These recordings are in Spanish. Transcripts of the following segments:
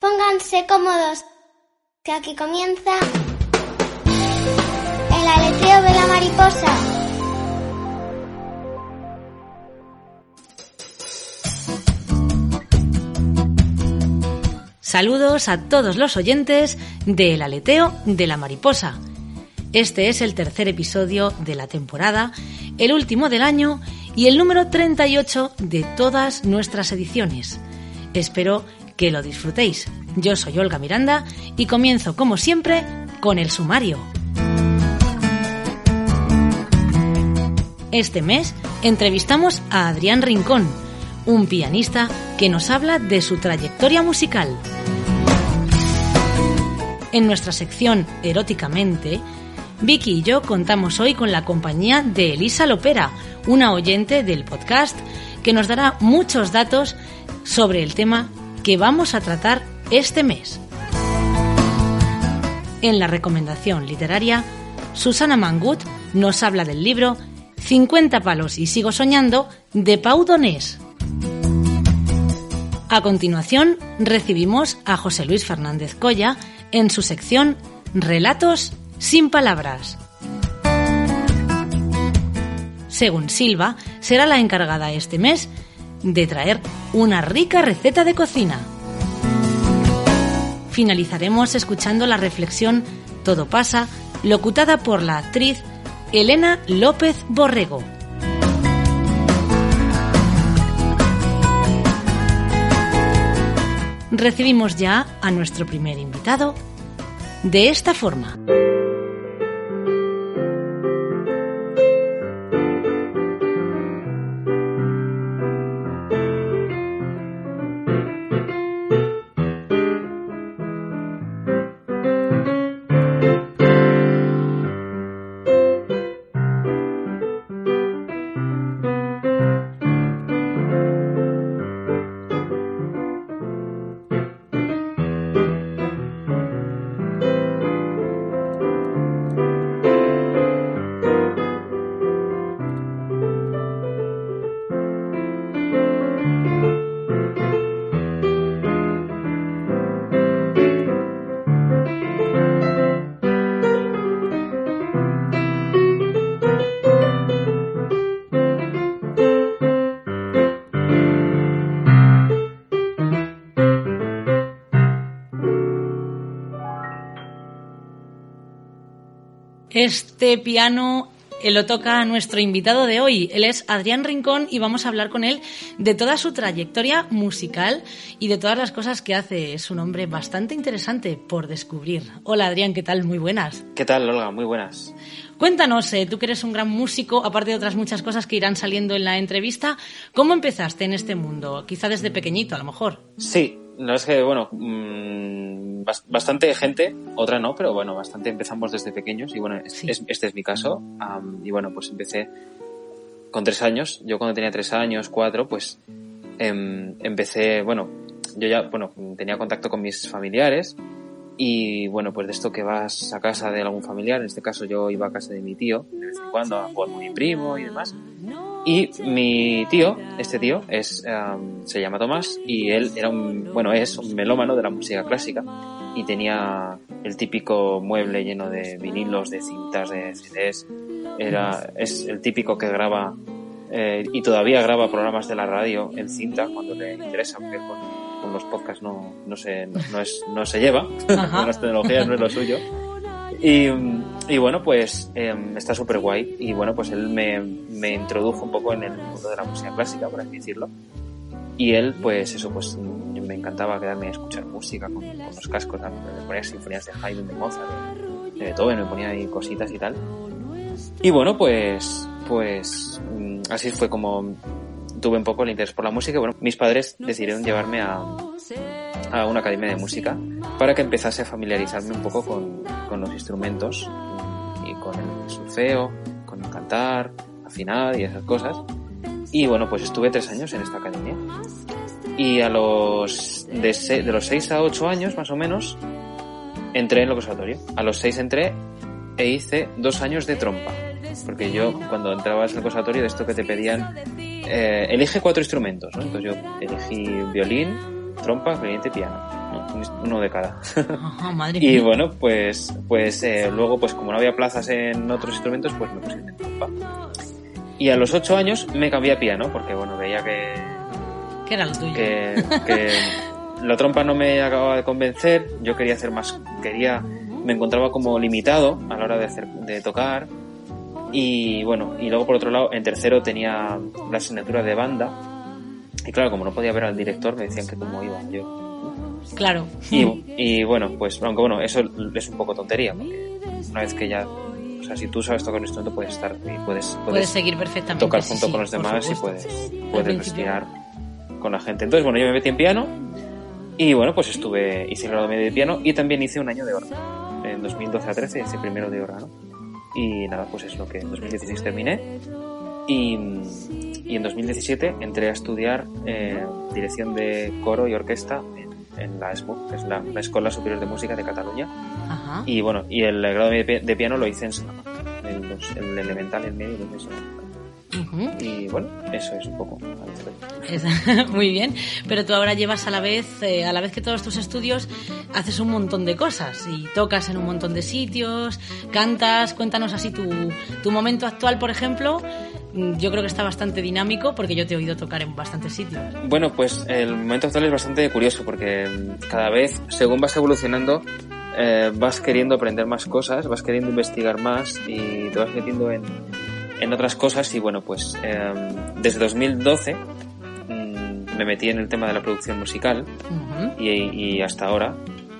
Pónganse cómodos, que aquí comienza el aleteo de la mariposa. Saludos a todos los oyentes del aleteo de la mariposa. Este es el tercer episodio de la temporada, el último del año y el número 38 de todas nuestras ediciones. Espero que lo disfrutéis. Yo soy Olga Miranda y comienzo como siempre con el sumario. Este mes entrevistamos a Adrián Rincón, un pianista que nos habla de su trayectoria musical. En nuestra sección Eróticamente, Vicky y yo contamos hoy con la compañía de Elisa Lopera, una oyente del podcast que nos dará muchos datos sobre el tema que vamos a tratar este mes. En la recomendación literaria, Susana Mangut nos habla del libro 50 palos y sigo soñando de Pau Donés. A continuación, recibimos a José Luis Fernández Colla en su sección Relatos sin palabras. Según Silva, será la encargada este mes de traer una rica receta de cocina. Finalizaremos escuchando la reflexión Todo pasa, locutada por la actriz Elena López Borrego. recibimos ya a nuestro primer invitado de esta forma. Este piano eh, lo toca nuestro invitado de hoy. Él es Adrián Rincón y vamos a hablar con él de toda su trayectoria musical y de todas las cosas que hace. Es un hombre bastante interesante por descubrir. Hola Adrián, ¿qué tal? Muy buenas. ¿Qué tal, Olga? Muy buenas. Cuéntanos, eh, tú que eres un gran músico, aparte de otras muchas cosas que irán saliendo en la entrevista, ¿cómo empezaste en este mundo? Quizá desde pequeñito, a lo mejor. Sí, no es que, bueno, mmm, bastante gente, otra no, pero bueno, bastante empezamos desde pequeños y bueno, Sí. es- este es mi caso. am, y bueno, pues empecé con tres años. Yo cuando tenía tres años, cuatro, pues em, empecé, bueno, yo ya, bueno, tenía contacto con mis familiares y bueno, pues de esto que vas a casa de algún familiar, en este caso yo iba a casa de mi tío de vez en cuando a jugar con mi primo y demás. Y mi tío, este tío, es, em, se llama Tomás y él era un, bueno, es un melómano de la música clásica y tenía el típico mueble lleno de vinilos, de cintas, de CDs. Era, es el típico que graba eh, y todavía graba programas de la radio en cinta cuando le interesa, porque con, con los podcasts no, no, se, no, no es, no se lleva, con las tecnologías no es lo suyo. Y, y bueno, pues eh, está súper guay. Y bueno, pues él me, me introdujo un poco en el mundo de la música clásica, por así decirlo. Y él, pues eso, pues me encantaba quedarme a escuchar música con, con los cascos. Me ponía sinfonías de Haydn, de Mozart, de, de Beethoven, me ponía ahí cositas y tal. Y bueno, pues, pues mm, así fue como tuve un poco el interés por la música. Bueno, mis padres decidieron llevarme a, a una academia de música para que empezase a familiarizarme un poco con, con los instrumentos y con el surfeo, con el cantar, afinar y esas cosas. Y bueno, pues estuve tres años en esta academia. Y a los de, los 6 a 8 años, más o menos, entré en el conservatorio. A los 6 entré e hice dos años de trompa. Porque yo, cuando entrabas en el conservatorio, de esto que te pedían, eh, elige cuatro instrumentos, ¿no? Entonces yo elegí violín, trompa, clarinete y piano. ¿no? Uno de cada. Ajá, madre y bueno, pues, pues eh, luego, pues como no había plazas en otros instrumentos, pues me puse en trompa. Y a los ocho años me cambié a piano, porque bueno, veía que, ¿Qué era lo tuyo? que, que la trompa no me acababa de convencer, yo quería hacer más, quería, me encontraba como limitado a la hora de hacer, de tocar y bueno, y luego por otro lado, en tercero tenía la asignatura de banda y claro, como no podía ver al director, me decían que cómo iba yo. Claro. Y, y bueno, pues aunque bueno, eso es un poco tontería, porque una vez que ya, o sea, si tú sabes tocar un instrumento puedes estar y puedes, puedes, Puedes seguir perfectamente. tocar junto sí, con los demás y puedes, puedes respirar con la gente. Entonces, bueno, yo me metí en piano y bueno, pues estuve, hice el grado medio de piano y también hice un año de órgano. En 2012 a 13 hice primero de órgano. Y nada, pues es lo que en 2016 terminé. Y, y en 2017 entré a estudiar eh, dirección de coro y orquesta en, en la ESMU, que es la, la Escuela Superior de Música de Cataluña. Ajá. Y bueno, y el grado de, de piano lo hice en Salamanca. El, el elemental el medio lo hice en Salamanca. Ujú. Y bueno, eso es un poco. Muy bien, pero tú ahora llevas a la vez, eh, a la vez que todos tus estudios, haces un montón de cosas y tocas en un montón de sitios, cantas, cuéntanos así tu, tu momento actual, por ejemplo. Mm, Yo creo que está bastante dinámico porque yo te he oído tocar en bastantes sitios. Bueno, pues el momento actual es bastante curioso porque cada vez, según vas evolucionando, eh, vas queriendo aprender más cosas, vas queriendo investigar más y te vas metiendo en, en otras cosas y bueno, pues eh, desde 2012 mm, me metí en el tema de la producción musical Ujú. y, y hasta ahora.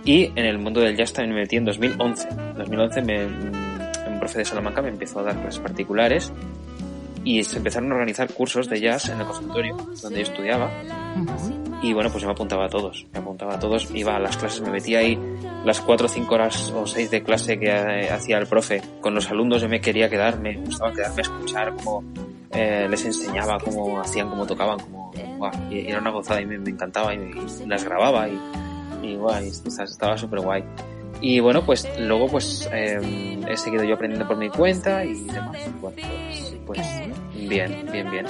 Y en el mundo del jazz también me metí en 2011. En 2011 me, mm, un profe de Salamanca me empezó a dar clases particulares y se empezaron a organizar cursos de jazz en el conservatorio donde yo estudiaba. Y bueno, pues yo me apuntaba a todos, me apuntaba a todos, iba a las clases, me metía ahí las cuatro cinco horas o seis de clase que eh, hacía el profe con los alumnos, yo me quería quedar, me gustaba quedarme a escuchar cómo eh, les enseñaba, cómo hacían, cómo tocaban, cómo, y era una gozada y me, me encantaba y, y las grababa y, y sea, estaba súper guay. Y bueno, pues luego pues eh, he seguido yo aprendiendo por mi cuenta y demás. Bueno, pues, pues bien, bien, bien.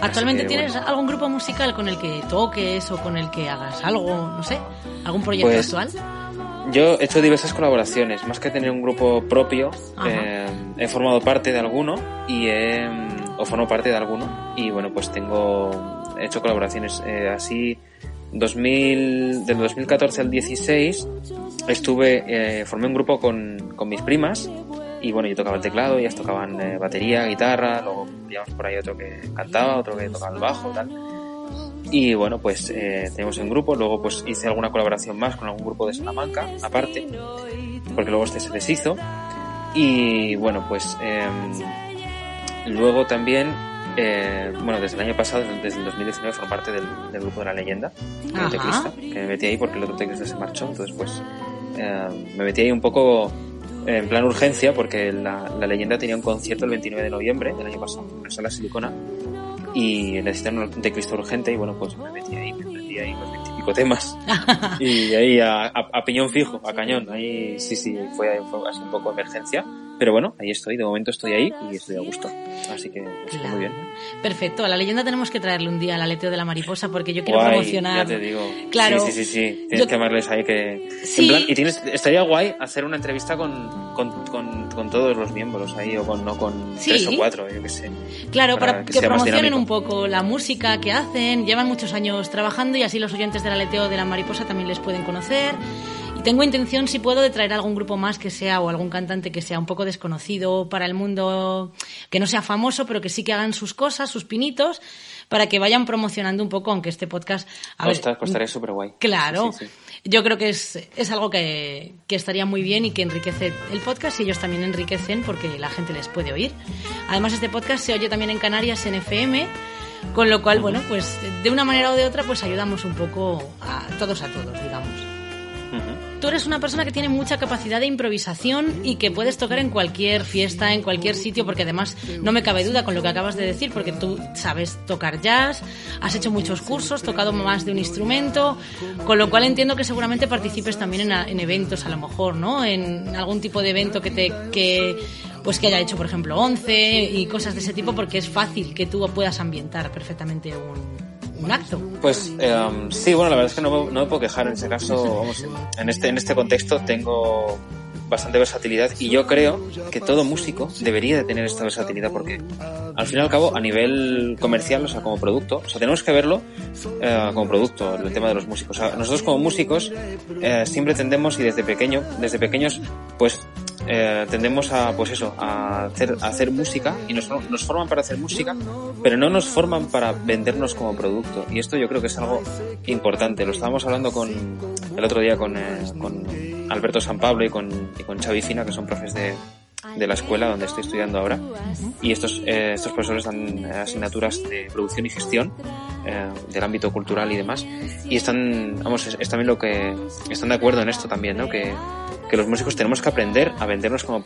¿Actualmente que, tienes bueno. algún grupo musical con el que toques o con el que hagas algo, no sé, algún proyecto Pues, actual? Yo he hecho diversas colaboraciones, más que tener un grupo propio, eh, he formado parte de alguno y he, o formo parte de alguno y bueno, pues tengo, he hecho colaboraciones eh, así, 2000, del 2014 al 16 estuve, eh, formé un grupo con, con mis primas y bueno, yo tocaba el teclado, ellas tocaban eh, batería, guitarra, luego teníamos por ahí otro que cantaba, otro que tocaba el bajo, tal. Y bueno, pues eh, tenemos un grupo, luego pues hice alguna colaboración más con algún grupo de Salamanca, aparte, porque luego este se deshizo. Y bueno, pues eh, luego también, eh, bueno, desde el año pasado, desde el 2019, formo parte del, del grupo de la leyenda, el Ajá. teclista, que me metí ahí porque el otro teclista se marchó, entonces pues eh, me metí ahí un poco en plan urgencia porque la, la leyenda tenía un concierto el 29 de noviembre del año pasado en la sala Silicona y necesitaron un teclista urgente y bueno pues me metí ahí, me metí ahí los veintipico temas y ahí a, a, a piñón fijo, a cañón, ahí sí sí fue, fue así un poco emergencia pero bueno, ahí estoy, de momento estoy ahí y estoy a gusto, así que pues, Claro. muy bien. Perfecto, a la leyenda tenemos que traerle un día al aleteo de la mariposa porque yo quiero Guay, promocionar. ya te digo. Claro. Sí, sí, sí, sí. Tienes Yo- que llamarles ahí que... Sí. En plan, y tienes, estaría guay hacer una entrevista con, con, con, con todos los miembros ahí, o con, no con Sí. tres o cuatro, yo qué sé. Claro, para, para que, que promocionen un poco la música que hacen. Llevan muchos años trabajando y así los oyentes del aleteo de la mariposa también les pueden conocer. Tengo intención, si puedo, de traer algún grupo más que sea o algún cantante que sea un poco desconocido para el mundo, que no sea famoso, pero que sí que hagan sus cosas, sus pinitos, para que vayan promocionando un poco, aunque este podcast... a ver, Costa, costaría súper guay. Claro. Sí, sí, sí. Yo creo que es, es algo que, que estaría muy bien y que enriquece el podcast y ellos también enriquecen porque la gente les puede oír. Además, este podcast se oye también en Canarias en FM Con lo cual, bueno, pues de una manera o de otra, pues ayudamos un poco a todos a todos, digamos. Tú eres una persona que tiene mucha capacidad de improvisación y que puedes tocar en cualquier fiesta, en cualquier sitio, porque además no me cabe duda con lo que acabas de decir, porque tú sabes tocar jazz, has hecho muchos cursos, tocado más de un instrumento, con lo cual entiendo que seguramente participes también en, en eventos, a lo mejor, ¿no? En algún tipo de evento que te que pues que haya hecho, por ejemplo, 11 y cosas de ese tipo, porque es fácil que tú puedas ambientar perfectamente un, Pues eh, sí, bueno, la verdad es que no, no, me puedo quejar en ese caso, vamos, en este, en este contexto tengo bastante versatilidad y yo creo que todo músico debería de tener esta versatilidad porque al fin y al cabo a nivel comercial, o sea, como producto, o sea, tenemos que verlo eh, como producto, el tema de los músicos. O sea, nosotros como músicos eh, siempre tendemos y desde pequeño, desde pequeños, pues eh, tendemos a, pues eso, a hacer, a hacer música y nos, nos forman para hacer música, pero no nos forman para vendernos como producto. Y esto yo creo que es algo importante. Lo estábamos hablando con, el otro día con, eh, con Alberto San Pablo y con, y con Xavi Fina, que son profes de, de la escuela donde estoy estudiando ahora. Y estos, eh, estos profesores dan asignaturas de producción y gestión eh, del ámbito cultural y demás. Y están, vamos, es, es, también lo que, están de acuerdo en esto también, ¿no? Que, que los músicos tenemos que aprender a vendernos como,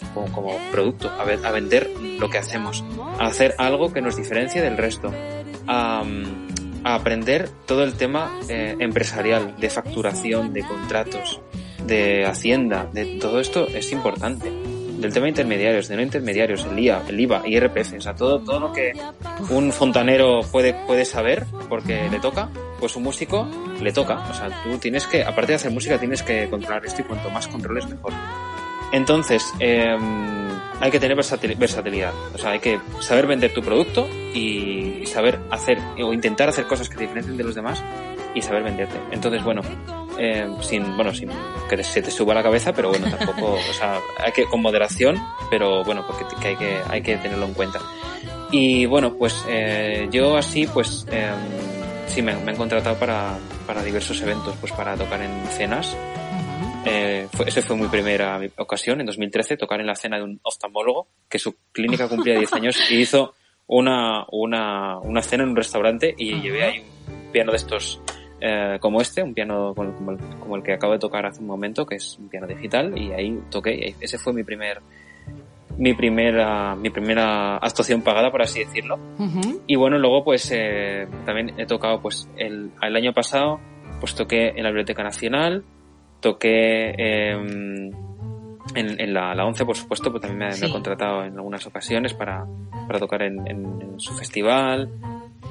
producto, a, a, vender lo que hacemos, a hacer algo que nos diferencie del resto, a, a aprender todo el tema eh, empresarial, de facturación, de contratos, de hacienda, de todo esto es importante del tema de intermediarios, de no intermediarios, el IVA, el IVA, IRPF, o sea, todo, todo lo que un fontanero puede, puede saber porque le toca, pues un músico le toca. O sea, tú tienes que, aparte de hacer música, tienes que controlar esto y cuanto más controles mejor. Entonces, eh, hay que tener versatilidad. O sea, hay que saber vender tu producto y saber hacer o intentar hacer cosas que te diferencien de los demás y saber venderte. Entonces, bueno, eh, sin, bueno, sin que se te suba la cabeza, pero bueno, tampoco, o sea, hay que, con moderación, pero bueno, porque que hay que, hay que tenerlo en cuenta. Y bueno, pues eh, yo así, pues, eh, sí, me, me, han contratado para, para diversos eventos, pues para tocar en cenas. Eh, fue, esa fue mi primera ocasión, en 2013, tocar en la cena de un oftalmólogo, que su clínica cumplía 10 años y hizo una, una, una cena en un restaurante y uh -huh. llevé ahí un piano de estos eh, como este, un piano como el, como el, que acabo de tocar hace un momento, que es un piano digital, y ahí toqué, ese fue mi primer mi primera mi primera actuación pagada por así decirlo uh -huh. y bueno luego pues eh, también he tocado pues el, el año pasado pues toqué en la biblioteca nacional toqué eh, en, en, la, la 11 por supuesto pues también me, sí. me, he contratado en algunas ocasiones para, para tocar en, en, en su festival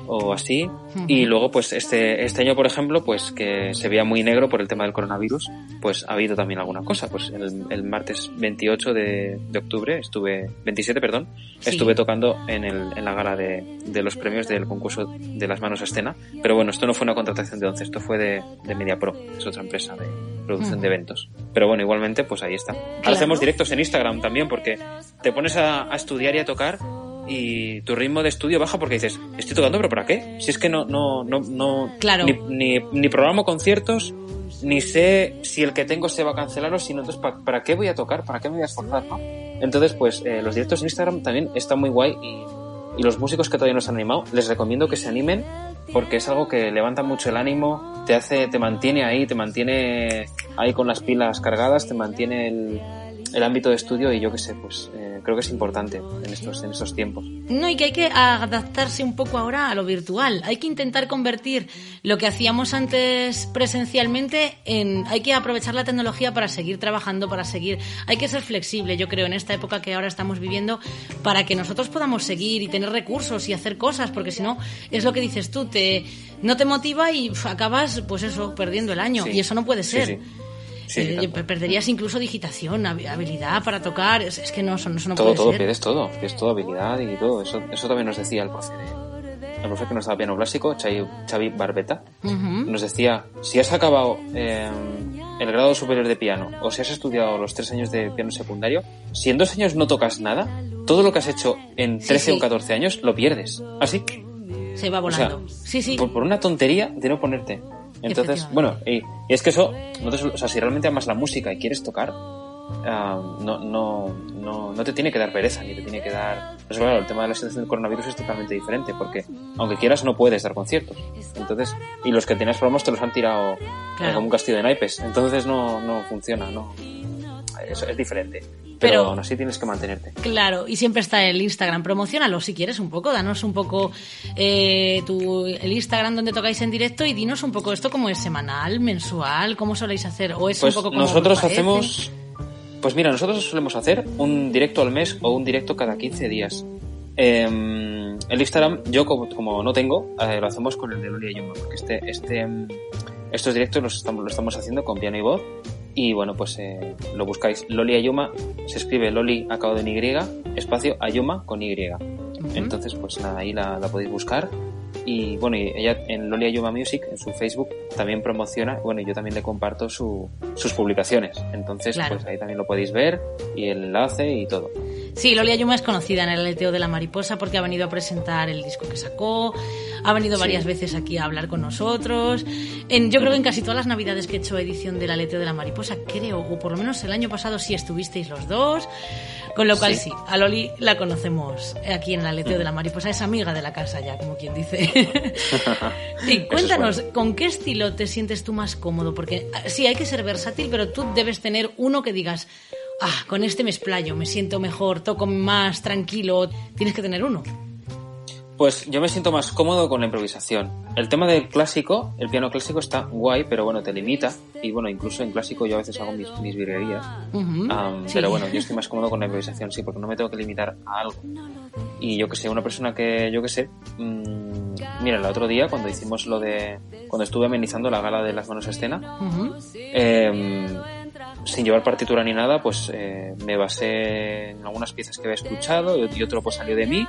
o así. Uh -huh. Y luego, pues este, este año, por ejemplo, pues que se veía muy negro por el tema del coronavirus, pues ha habido también alguna cosa. Pues el, el martes 28 de, de, octubre estuve, 27, perdón, sí. estuve tocando en, el, en la gala de, de, los premios del concurso de las manos a escena. Pero bueno, esto no fue una contratación de 11, esto fue de, de MediaPro, es otra empresa de producción uh -huh. de eventos. Pero bueno, igualmente, pues ahí está. Claro. Hacemos directos en Instagram también, porque te pones a, a estudiar y a tocar y tu ritmo de estudio baja porque dices, estoy tocando, pero ¿para qué? Si es que no, no, no, no, claro. ni, ni, ni programo conciertos, ni sé si el que tengo se va a cancelar o si no, entonces ¿para, ¿para qué voy a tocar? ¿Para qué me voy a esforzar? ¿no? Entonces, pues eh, los directos en Instagram también están muy guay y, y los músicos que todavía no se han animado, les recomiendo que se animen porque es algo que levanta mucho el ánimo, te hace, te mantiene ahí, te mantiene ahí con las pilas cargadas, te mantiene el, el ámbito de estudio y yo qué sé, pues eh, creo que es importante en estos, en estos tiempos. No, y que hay que adaptarse un poco ahora a lo virtual. Hay que intentar convertir lo que hacíamos antes presencialmente en... Hay que aprovechar la tecnología para seguir trabajando, para seguir... Hay que ser flexible, yo creo, en esta época que ahora estamos viviendo, para que nosotros podamos seguir y tener recursos y hacer cosas, porque si no, es lo que dices tú, te no te motiva y acabas, pues eso, perdiendo el año. Sí. Y eso no puede ser. Sí, sí. Sí, eh, perderías incluso digitación, habilidad para tocar, es, es que no, eso, eso no todo, puede todo, ser. pierdes todo, pierdes todo, habilidad y todo. Eso, eso también nos decía el profe, el profe que nos daba piano clásico, Xavi, Xavi Barbeta, uh -huh. nos decía, si has acabado eh, el grado superior de piano o si has estudiado los tres años de piano secundario, si en dos años no tocas nada, todo lo que has hecho en 13 sí, sí. o 14 años lo pierdes. Así. Se va volando. O sea, sí, sí. Por, por una tontería de no ponerte. Entonces, bueno, y, y, es que eso, entonces, o sea, si realmente amas la música y quieres tocar, ah, no, no, no, no te tiene que dar pereza, ni te tiene que dar... Pues claro, el tema de la situación del coronavirus es totalmente diferente, porque aunque quieras no puedes dar conciertos. Entonces, y los que tenías promos te los han tirado eh, Claro. como un castillo de naipes. Entonces no, no funciona, no. Eso es diferente. Pero, Pero- aún así tienes que mantenerte. Claro, y siempre está el Instagram. Promocionalo si quieres un poco, danos un poco eh, tu, el Instagram donde tocáis en directo y dinos un poco esto como es semanal, mensual, cómo soléis hacer. O es Pues un poco como nosotros hacemos... Pues mira, nosotros solemos hacer un directo al mes o un directo cada 15 días. Eh, el Instagram, yo como, como no tengo, eh, lo hacemos con el de Loli Ayuma, porque este, este, estos directos los estamos, lo estamos haciendo con piano y voz. Y bueno, pues eh, lo buscáis. Loli Ayuma, se escribe Loli acabado en Y, espacio Ayuma con Y. Entonces, pues nada, ahí la, la podéis buscar. Y bueno, y ella en Loli Ayuma Music, en su Facebook, también promociona, bueno, yo también le comparto su, sus publicaciones. Entonces, Claro. pues ahí también lo podéis ver, y el enlace y todo. Sí, Loli Ayuma es conocida en el aleteo de la mariposa porque ha venido a presentar el disco que sacó, ha venido Sí. varias veces aquí a hablar con nosotros. En, yo creo que en casi todas las navidades que he hecho edición del aleteo de la mariposa, creo, o por lo menos el año pasado sí estuvisteis los dos. Con lo cual sí, Sí. a Loli la conocemos aquí en el aleteo de la mariposa, es amiga de la casa ya, como quien dice. y cuéntanos, bueno. ¿con qué estilo te sientes tú más cómodo? Porque ah, sí, hay que ser versátil, pero tú debes tener uno que digas, ah, con este me explayo, me siento mejor, toco más tranquilo. Tienes que tener uno. Pues yo me siento más cómodo con la improvisación. El tema del clásico, el piano clásico está guay, pero bueno, te limita. Y bueno, incluso en clásico yo a veces hago mis, mis virguerías. Ujú, Am, sí. Pero bueno, yo estoy más cómodo con la improvisación, sí, porque no me tengo que limitar a algo. Y yo que sé, una persona que, yo que sé, mm, mira, el otro día cuando hicimos lo de, cuando estuve amenizando la gala de las manos a escena, Ujú. eh, sin llevar partitura ni nada, pues eh, me basé en algunas piezas que había escuchado y otro pues salió de mí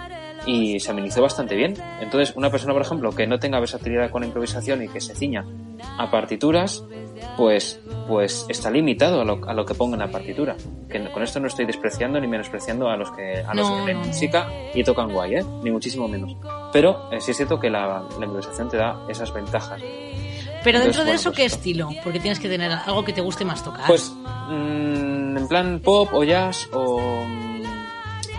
y se amenizó bastante bien. Entonces, una persona, por ejemplo, que no tenga versatilidad con la improvisación y que se ciña a partituras, pues, pues está limitado a lo, a lo que ponga en la partitura. Que con esto no estoy despreciando ni menospreciando a los que, a los No, que leen música y tocan guay, ¿eh? Ni muchísimo menos. Pero eh, sí es cierto que la, la improvisación te da esas ventajas. Pero dentro Entonces, de bueno, eso, pues ¿qué esto. estilo? Porque tienes que tener algo que te guste más tocar. Pues mm, en plan pop o jazz o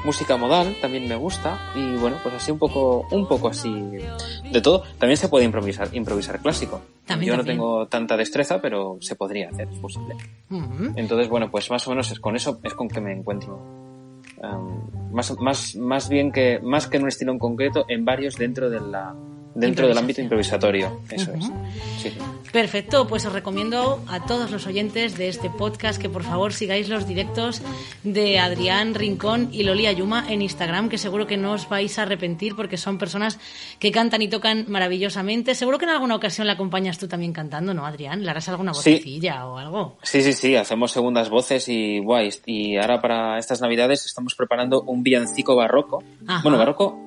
música modal también me gusta y bueno pues así un poco un poco así de todo. También se puede improvisar improvisar clásico. También, Yo no tengo tanta destreza pero se podría hacer es posible. Entonces bueno pues más o menos es con eso es con que me encuentro. Am, más más más bien que más que en un estilo en concreto en varios dentro de la dentro del ámbito improvisatorio eso es. Sí. Perfecto, pues os recomiendo a todos los oyentes de este podcast que por favor sigáis los directos de Adrián Rincón y Loli Ayuma en Instagram, que seguro que no os vais a arrepentir porque son personas que cantan y tocan maravillosamente. Seguro que en alguna ocasión la acompañas tú también cantando, ¿no, Adrián? ¿Le harás alguna Sí. vocecilla o algo? Sí, sí, sí, hacemos segundas voces y guays. Y ahora para estas navidades estamos preparando un villancico barroco. Ajá. Bueno, barroco,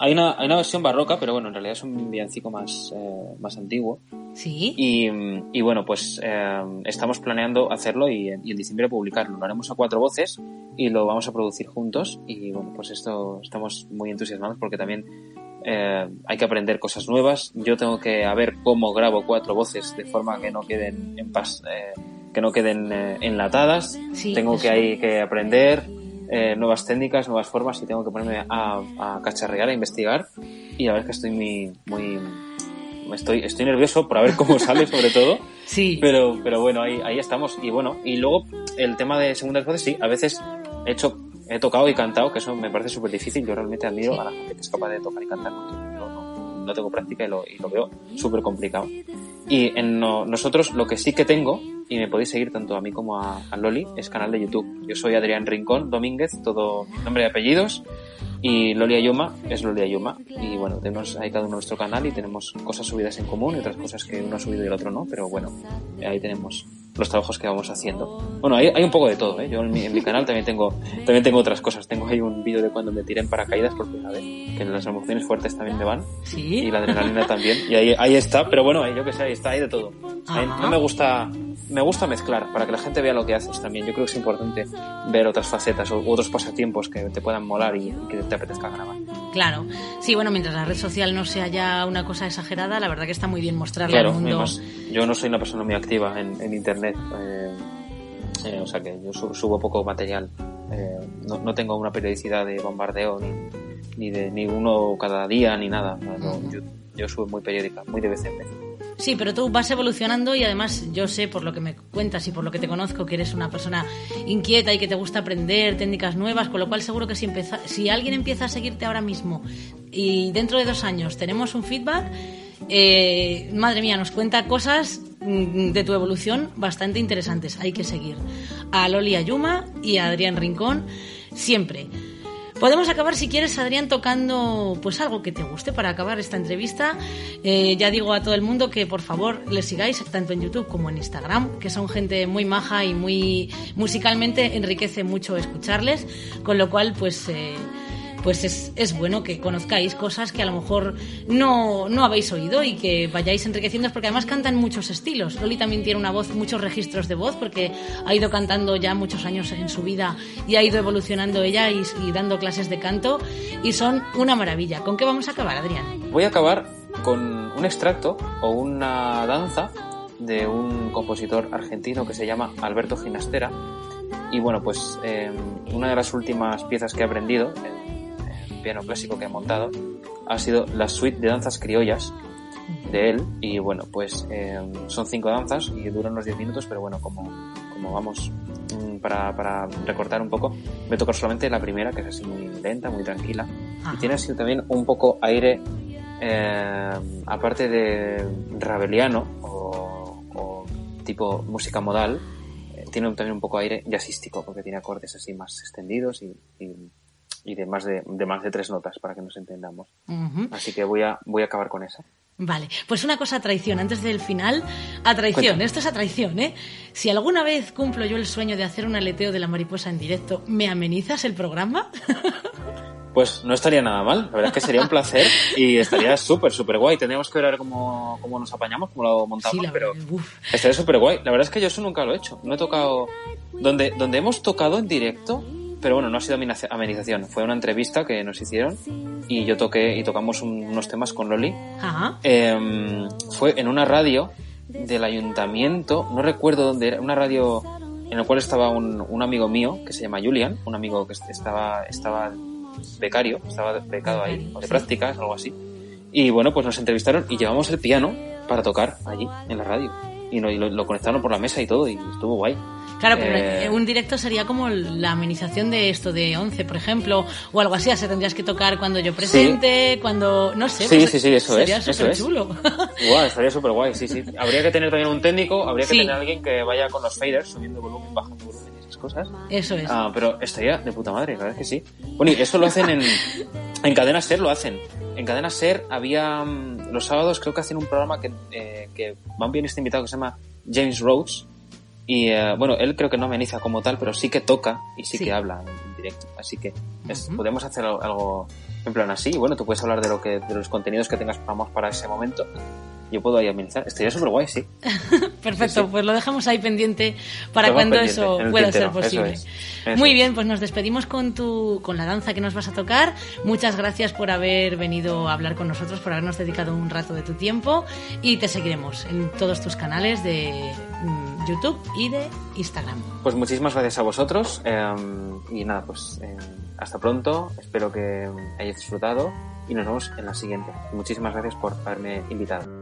hay una, hay una versión barroca, pero bueno, en realidad es un villancico más, eh, más antiguo. Sí. Y, y bueno, pues eh, estamos planeando hacerlo y, en- y en diciembre publicarlo. Lo haremos a cuatro voces y lo vamos a producir juntos. Y bueno, pues esto estamos muy entusiasmados porque también eh, hay que aprender cosas nuevas. Yo tengo que a ver cómo grabo cuatro voces de forma que no queden en pas- eh, que no queden eh, enlatadas. Sí, tengo eso. que hay que aprender eh, nuevas técnicas, nuevas formas y tengo que ponerme a, a cacharrear, a investigar. Y la verdad es que estoy muy, muy, estoy, estoy nervioso por a ver cómo sale sobre todo. Sí. Pero, pero bueno, ahí, ahí estamos. Y bueno, y luego el tema de segundas voces, sí, a veces he hecho, he tocado y cantado, que eso me parece súper difícil. Yo realmente admiro a la gente que es capaz de tocar y cantar, porque yo no, no tengo práctica y lo, y lo veo súper complicado. Y en no- nosotros lo que sí que tengo, y me podéis seguir tanto a mí como a, Loli, es canal de YouTube. Yo soy Adrián Rincón Domínguez, todo nombre y apellidos. Y Loli Ayuma es Loli Ayuma. Y bueno, tenemos ahí cada uno nuestro canal y tenemos cosas subidas en común y otras cosas que uno ha subido y el otro no. Pero bueno, ahí tenemos los trabajos que vamos haciendo. Bueno, hay, hay un poco de todo, ¿eh? Yo en mi, en mi canal también tengo, también tengo otras cosas. Tengo ahí un vídeo de cuando me tiré en paracaídas por primera vez, que las emociones fuertes también me van Sí. y la adrenalina también. Y ahí, ahí está, pero bueno, ahí yo que sé, ahí está, hay de todo. Ahí no me gusta, me gusta mezclar para que la gente vea lo que haces también. Yo creo que es importante ver otras facetas o otros pasatiempos que te puedan molar y, y que te apetezca grabar. Claro. Sí, bueno, mientras la red social no sea ya una cosa exagerada, la verdad que está muy bien mostrarle Claro, al mundo. además, yo no soy una persona muy activa en, en internet. Eh, Eh, o sea que yo subo poco material. Eh, no, no, tengo una periodicidad de bombardeo ni, ni de ni uno cada día ni nada. yo, yo subo muy periódica, muy de vez en vez. Sí, pero tú vas evolucionando y además yo sé por lo que me cuentas y por lo que te conozco que eres una persona inquieta y que te gusta aprender técnicas nuevas, con lo cual seguro que si, si alguien empieza a seguirte ahora mismo y dentro de dos años tenemos un feedback, eh, madre mía, nos cuenta cosas mm, de tu evolución bastante interesantes. Hay que seguir a Loli Ayuma y a Adrián Rincón siempre. Podemos acabar, si quieres, Adrián, tocando pues algo que te guste para acabar esta entrevista. Eh, ya digo a todo el mundo que por favor les sigáis tanto en YouTube como en Instagram, que son gente muy maja y muy musicalmente enriquece mucho escucharles, con lo cual pues eh, pues es, es, bueno que conozcáis cosas que a lo mejor no, no habéis oído y que vayáis enriqueciendo, porque además cantan muchos estilos. Loli también tiene una voz, muchos registros de voz, porque ha ido cantando ya muchos años en su vida y ha ido evolucionando ella y, dando clases de canto, y son una maravilla. ¿Con qué vamos a acabar, Adrián? Voy a acabar con un extracto o una danza de un compositor argentino que se llama Alberto Ginastera. Y bueno, pues eh, una de las últimas piezas que he aprendido, piano clásico que he montado ha sido la suite de danzas criollas de él. Y bueno pues eh, son cinco danzas y duran unos 10 minutos pero bueno como, como vamos mm, para, para recortar un poco me toca solamente la primera que es así muy lenta muy tranquila. Y tiene así también un poco aire eh, aparte de rabeliano o, o tipo música modal eh, tiene también un poco aire jazzístico porque tiene acordes así más extendidos y, y y de más de, de, más de tres notas para que nos entendamos. Así que voy a, voy a acabar con esa. Vale, pues una cosa a traición, antes del final, a traición, esto es a traición, ¿eh? Si alguna vez cumplo yo el sueño de hacer un aleteo de la mariposa en directo, ¿me amenizas el programa? Pues no estaría nada mal, la verdad es que sería un placer y estaría súper, súper guay. Tendríamos que ver cómo, cómo nos apañamos, cómo lo montamos, pero estaría súper guay. La verdad es que yo eso nunca lo he hecho, no he tocado... Donde, donde hemos tocado en directo, pero bueno, no ha sido amenización, fue una entrevista que nos hicieron y yo toqué y tocamos unos temas con Loli. Eh, fue en una radio del ayuntamiento, no recuerdo dónde era, una radio en la cual estaba un, un, amigo mío que se llama Julian, un amigo que estaba, estaba becario, estaba becado ahí, o de prácticas, algo así. Y bueno, pues nos entrevistaron y llevamos el piano para tocar allí, en la radio. Y, lo, lo conectaron por la mesa y todo, y estuvo guay. Claro, pero eh, un directo sería como la amenización de esto de 11, por ejemplo, o algo así. O sea, tendrías que tocar cuando yo presente, cuando. No sé. Sí, pues, sí, sí, eso sería es. Sería súper chulo. Guau, estaría súper guay, sí, sí. Habría que tener también un técnico, habría que tener alguien que vaya con los faders, subiendo volumen, bajando volumen y esas cosas. Eso es. Ah, pero estaría de puta madre, la verdad es que sí. Bueno, y eso lo hacen en. En Cadena Ser lo hacen. En Cadena Ser había. Mm, los sábados creo que hacen un programa que, eh, que va bien este invitado que se llama James Rhodes y eh, bueno, él creo que no ameniza como tal, pero sí que toca y sí, sí. que habla en directo. Así que es, uh -huh. podemos hacer algo en plan así. Bueno, tú puedes hablar de lo que de los contenidos que tengas vamos para ese momento. Yo puedo ahí amenizar. Estaría súper guay, sí. Perfecto, sí, sí. pues lo dejamos ahí pendiente para cuando pendiente, eso pueda tintero, ser posible. Eso es, eso Muy bien, pues nos despedimos con tu con la danza que nos vas a tocar. Muchas gracias por haber venido a hablar con nosotros, por habernos dedicado un rato de tu tiempo y te seguiremos en todos tus canales de mm, YouTube y de Instagram. Pues muchísimas gracias a vosotros eh, y nada, pues eh, hasta pronto. Espero que hayáis disfrutado y nos vemos en la siguiente. Muchísimas gracias por haberme invitado.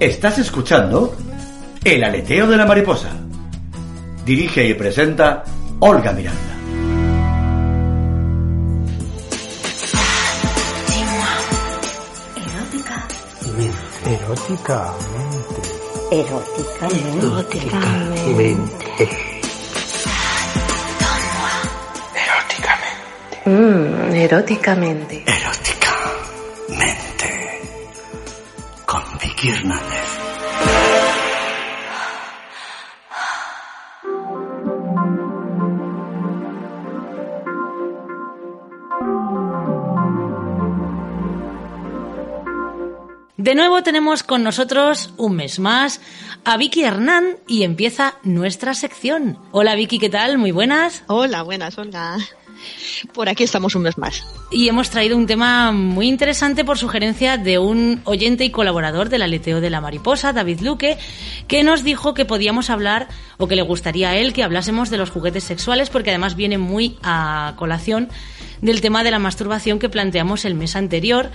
Estás escuchando El aleteo de la mariposa. Dirige y presenta Olga Miranda. Eróticamente. Eróticamente. Eróticamente. Eróticamente. Mm, eróticamente. Eróticamente. Tenemos con nosotros un mes más a Vicky Hernán y empieza nuestra sección. Hola Vicky, ¿qué tal? Muy buenas. Hola, buenas, hola. Por aquí estamos un mes más. Y hemos traído un tema muy interesante por sugerencia de un oyente y colaborador del aleteo de la mariposa, David Luque, que nos dijo que podíamos hablar o que le gustaría a él que hablásemos de los juguetes sexuales porque además viene muy a colación del tema de la masturbación que planteamos el mes anterior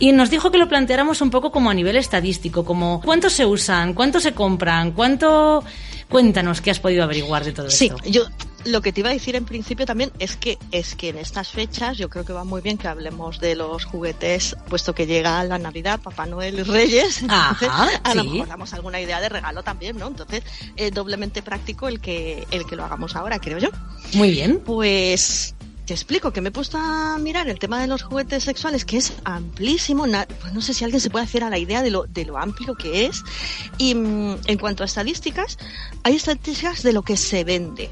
y nos dijo que lo planteáramos un poco como a nivel estadístico, como cuántos se usan, cuántos se compran, cuánto... Cuéntanos qué has podido averiguar de todo Sí, esto. yo lo que te iba a decir en principio también es que es que en estas fechas yo creo que va muy bien que hablemos de los juguetes, puesto que llega la Navidad, Papá Noel y Reyes. Ajá, Entonces, a lo mejor damos alguna idea de regalo también, ¿no? Entonces, es doblemente práctico el que el que lo hagamos ahora, creo yo. Muy bien. Pues te explico que me he puesto a mirar el tema de los juguetes sexuales, que es amplísimo. na- pues no sé si alguien se puede hacer a la idea de lo, de lo amplio que es. Y mm, en cuanto a estadísticas, hay estadísticas de lo que se vende,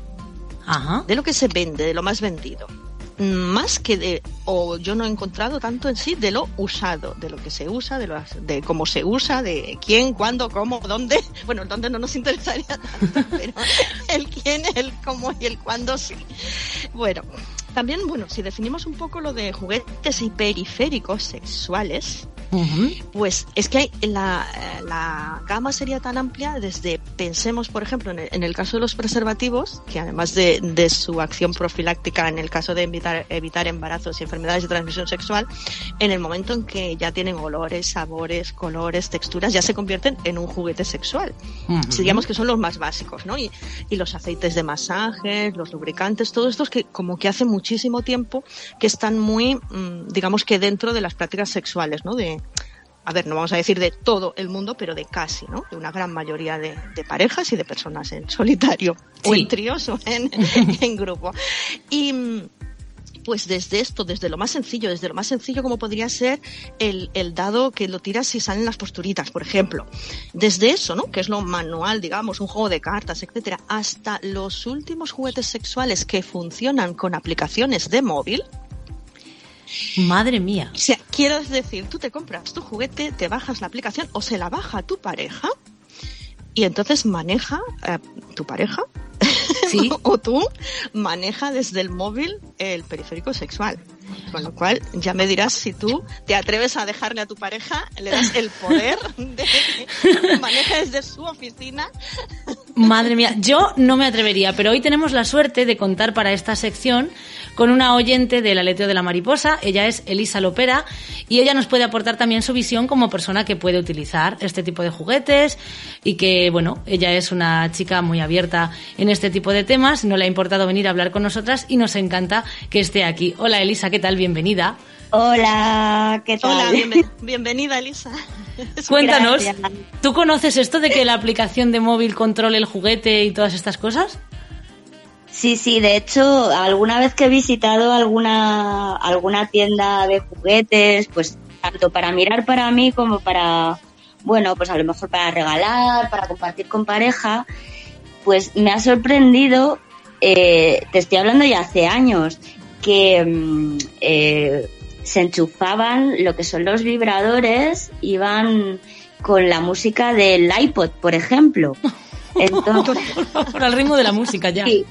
De lo que se vende, de lo más vendido. Más que de, o yo no he encontrado tanto en sí de lo usado, de lo que se usa, de, lo, de cómo se usa, de quién, cuándo, cómo, dónde. Bueno, el dónde no nos interesaría tanto, pero el quién, el cómo y el cuándo sí. Bueno, también, bueno, si definimos un poco lo de juguetes y periféricos sexuales, Pues es que hay la, eh, la gama sería tan amplia desde, pensemos por ejemplo en el, en el caso de los preservativos, que además de, de su acción profiláctica en el caso de evitar, evitar embarazos y enfermedades de transmisión sexual, en el momento en que ya tienen olores, sabores, colores, texturas, ya se convierten en un juguete sexual. Si digamos que son los más básicos, ¿no? Y, y los aceites de masaje, los lubricantes, todos estos que como que hace muchísimo tiempo que están muy, mm, digamos que dentro de las prácticas sexuales, ¿no? De, a ver, no vamos a decir de todo el mundo, pero de casi, ¿no? De una gran mayoría de, de parejas y de personas en solitario, o en tríos o en, en grupo. Y, pues desde esto, desde lo más sencillo, desde lo más sencillo como podría ser el, el dado que lo tiras si salen las posturitas, por ejemplo. Desde eso, ¿no? Que es lo manual, digamos, un juego de cartas, etcétera, hasta los últimos juguetes sexuales que funcionan con aplicaciones de móvil. Madre mía. O sea, quiero decir, tú te compras tu juguete, te bajas la aplicación o se la baja tu pareja y entonces maneja eh, tu pareja Sí. o tú maneja desde el móvil el periférico sexual. Con lo cual ya me dirás si tú te atreves a dejarle a tu pareja, le das el poder de que maneje desde su oficina. Madre mía, yo no me atrevería, pero hoy tenemos la suerte de contar para esta sección con una oyente del aleteo de la mariposa. Ella es Elisa Lopera y ella nos puede aportar también su visión como persona que puede utilizar este tipo de juguetes y que, bueno, ella es una chica muy abierta en este tipo de temas. No le ha importado venir a hablar con nosotras y nos encanta que esté aquí. Hola Elisa, ¿qué tal? Bienvenida. Hola, ¿qué tal? Hola, bienven- bienvenida Elisa. Cuéntanos, Gracias. ¿tú conoces esto de que la aplicación de móvil controle el juguete y todas estas cosas? Sí, sí, de hecho, alguna vez que he visitado alguna, alguna tienda de juguetes, pues tanto para mirar para mí como para, bueno, pues a lo mejor para regalar, para compartir con pareja, pues me ha sorprendido, eh, te estoy hablando ya hace años, que mm, eh, se enchufaban lo que son los vibradores, iban con la música del iPod, por ejemplo. Entonces, Por el ritmo de la música ya. Sí.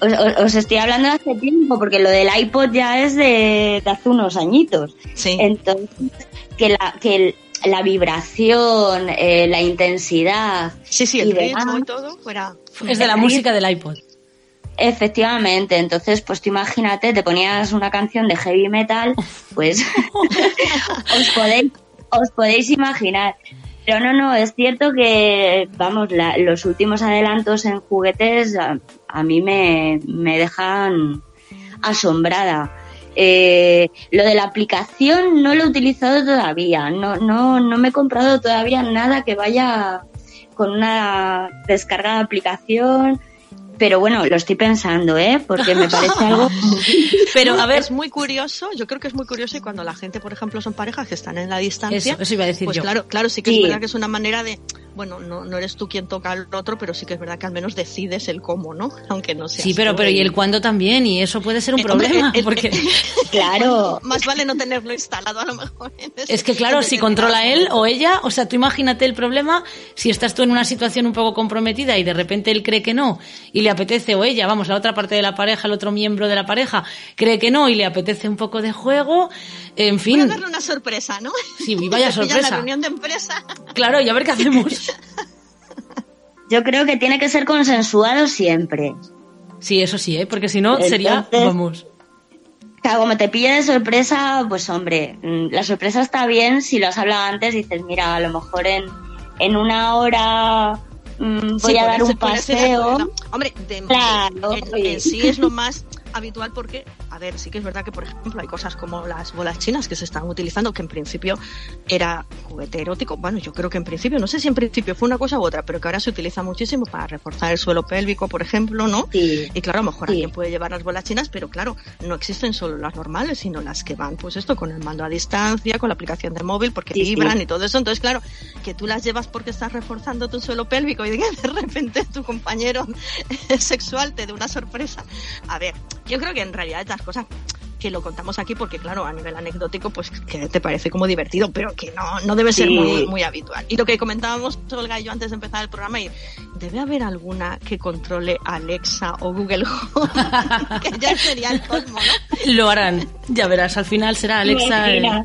Os, os- os estoy hablando de hace tiempo, porque lo del iPod ya es de, de hace unos añitos. Sí. Entonces, que la, que el- la vibración, eh, la intensidad, Sí, sí, y el demás. ritmo y todo fuera. Es de la música del iPod. Efectivamente, entonces, pues tú imagínate, te ponías una canción de heavy metal, pues os podéis, os podéis imaginar. Pero no, no, es cierto que, vamos, la- los últimos adelantos en juguetes a, a mí me, me dejan asombrada. Eh, lo de la aplicación no lo he utilizado todavía, no, no, no me he comprado todavía nada que vaya con una descarga de aplicación, pero bueno, lo estoy pensando, ¿eh? Porque me parece algo... Pero a ver, es muy curioso, yo creo que es muy curioso y cuando la gente, por ejemplo, son parejas que están en la distancia, Eso- eso iba a decir pues yo. claro, claro, sí que Sí. es verdad que es una manera de, bueno, no, no eres tú quien toca al otro, pero sí que es verdad que al menos decides el cómo, ¿no? Aunque no sea sí, pero, pero y el cuándo también, y eso puede ser un Eh, problema, el- el- porque Claro, Más vale no tenerlo instalado a lo mejor. es que claro, si controla él o ella, o sea, tú imagínate el problema, si estás tú en una situación un poco comprometida y de repente él cree que no y le apetece, o ella, vamos, la otra parte de la pareja, el otro miembro de la pareja, cree que no y le apetece un poco de juego, en Voy fin, a darle una sorpresa, ¿no? Sí, vaya sorpresa. la reunión de empresa. claro, y a ver qué hacemos. yo creo que tiene que ser consensuado siempre. Sí, eso sí, ¿eh? porque si no sería, vamos, Claro, como te pilla de sorpresa, pues hombre, mm, la sorpresa está bien si lo has hablado antes, dices, mira, a lo mejor en, en una hora mm, voy Sí, a dar un paseo. Hombre, de- Claro, en, sí. en sí es lo más habitual porque, a ver, sí que es verdad que, por ejemplo, hay cosas como las bolas chinas que se están utilizando, que en principio era juguete erótico. Bueno, yo creo que en principio, no sé si en principio fue una cosa u otra, pero que ahora se utiliza muchísimo para reforzar el suelo pélvico, por ejemplo, ¿no? Sí. Y claro, a lo mejor Sí. alguien puede llevar las bolas chinas, pero claro, no existen solo las normales, sino las que van, pues esto, con el mando a distancia, con la aplicación de móvil, porque Sí, vibran y todo eso. Entonces, claro, que tú las llevas porque estás reforzando tu suelo pélvico y de repente tu compañero sexual te dé una sorpresa. A ver, yo creo que en realidad estas cosas que lo contamos aquí porque claro a nivel anecdótico pues que te parece como divertido pero que no no debe ser Sí. muy muy habitual y lo que comentábamos Olga y yo antes de empezar el programa y debe haber alguna que controle Alexa o Google Home que ya sería el colmo ¿no? lo harán. Ya verás, al final será Alexa. el-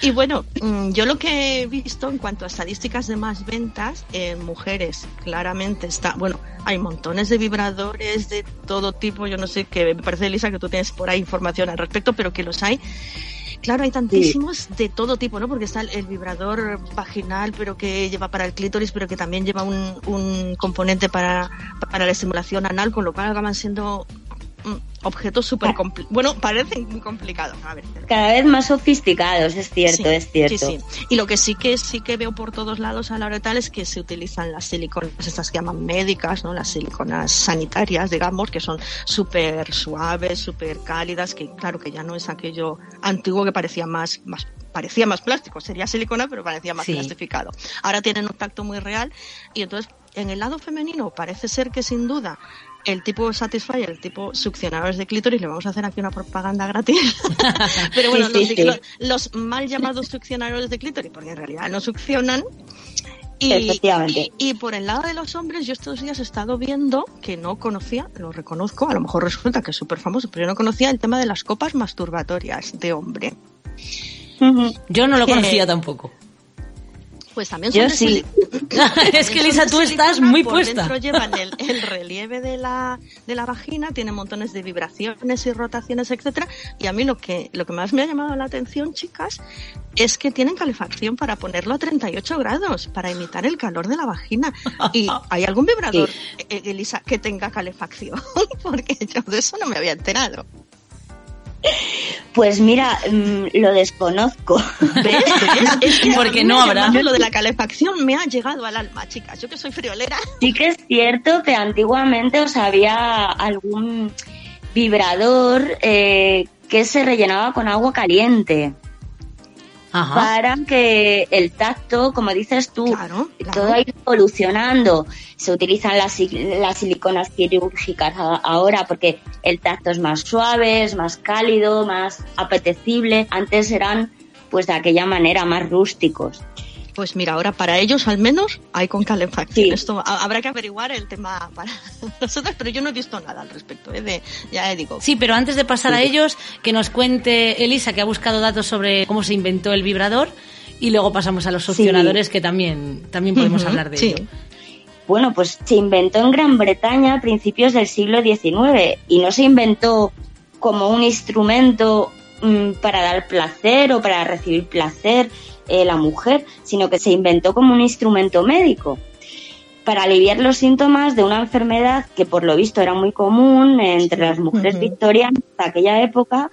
Y bueno, mm, yo lo que he visto en cuanto a estadísticas de más ventas en mujeres, claramente está, bueno, hay montones de vibradores de todo tipo, yo no sé, que me parece, Elisa, que tú tienes por ahí información al respecto, pero que los hay. Claro, hay tantísimos de todo tipo, ¿no? Porque está el, el vibrador vaginal, pero que lleva para el clítoris, pero que también lleva un, un componente para, para la estimulación anal, con lo cual acaban siendo mm, objetos súper complicados. Bueno, parecen muy complicados. A ver, cada vez más sofisticados, es cierto, Sí, es cierto. Sí, sí. Y lo que sí que sí que veo por todos lados a la hora de tal es que se utilizan las siliconas, estas que llaman médicas, ¿no? Las siliconas sanitarias, digamos, que son súper suaves, súper cálidas, que claro que ya no es aquello antiguo que parecía más, más parecía más plástico, sería silicona, pero parecía más plastificado. Ahora tienen un tacto muy real y entonces en el lado femenino parece ser que sin duda el tipo Satisfyer, el tipo succionadores de clítoris, le vamos a hacer aquí una propaganda gratis. Pero bueno, Sí, los, sí, sí. los- los mal llamados succionadores de clítoris, porque en realidad no succionan. Y, Efectivamente. y, y por el lado de los hombres, yo estos días he estado viendo que no conocía, lo reconozco, a lo mejor resulta que es súper famoso, pero yo no conocía el tema de las copas masturbatorias de hombre. Yo no lo conocía tampoco. Pues también Yo son de sí. es que Lisa, tú estás muy por puesta. Dentro llevan el, el relieve de la, de la vagina, tiene montones de vibraciones y rotaciones, etcétera. Y a mí lo que, lo que más me ha llamado la atención, chicas, es que tienen calefacción para ponerlo a 38 grados, para imitar el calor de la vagina. ¿Y hay algún vibrador, eh, Elisa, que tenga calefacción? Porque yo de eso no me había enterado. Pues mira, mm, lo desconozco. ¿Ves? Es que a Porque no habrá. Lo de la calefacción me ha llegado al alma, chicas. Yo que soy friolera. Sí que es cierto que antiguamente os había algún vibrador eh, que se rellenaba con agua caliente Ajá. para que el tacto, como dices tú, Claro, claro. todo ha ido evolucionando. Se utilizan las, las siliconas quirúrgicas ahora porque el tacto es más suave, es más cálido, más apetecible. Antes eran pues de aquella manera más rústicos. Pues mira, ahora para ellos al menos hay con calefacción. Sí. Esto ha- habrá que averiguar el tema para nosotros, pero yo no he visto nada al respecto. ¿eh? De, ya digo. Sí, pero antes de pasar a ellos, que nos cuente Elisa, que ha buscado datos sobre cómo se inventó el vibrador, y luego pasamos a los succionadores, que también, también podemos hablar de sí. ello. Bueno, pues se inventó en Gran Bretaña a principios del siglo XIX y no se inventó como un instrumento mm, para dar placer o para recibir placer, eh, la mujer, sino que se inventó como un instrumento médico para aliviar los síntomas de una enfermedad que por lo visto era muy común entre las mujeres victorianas de aquella época.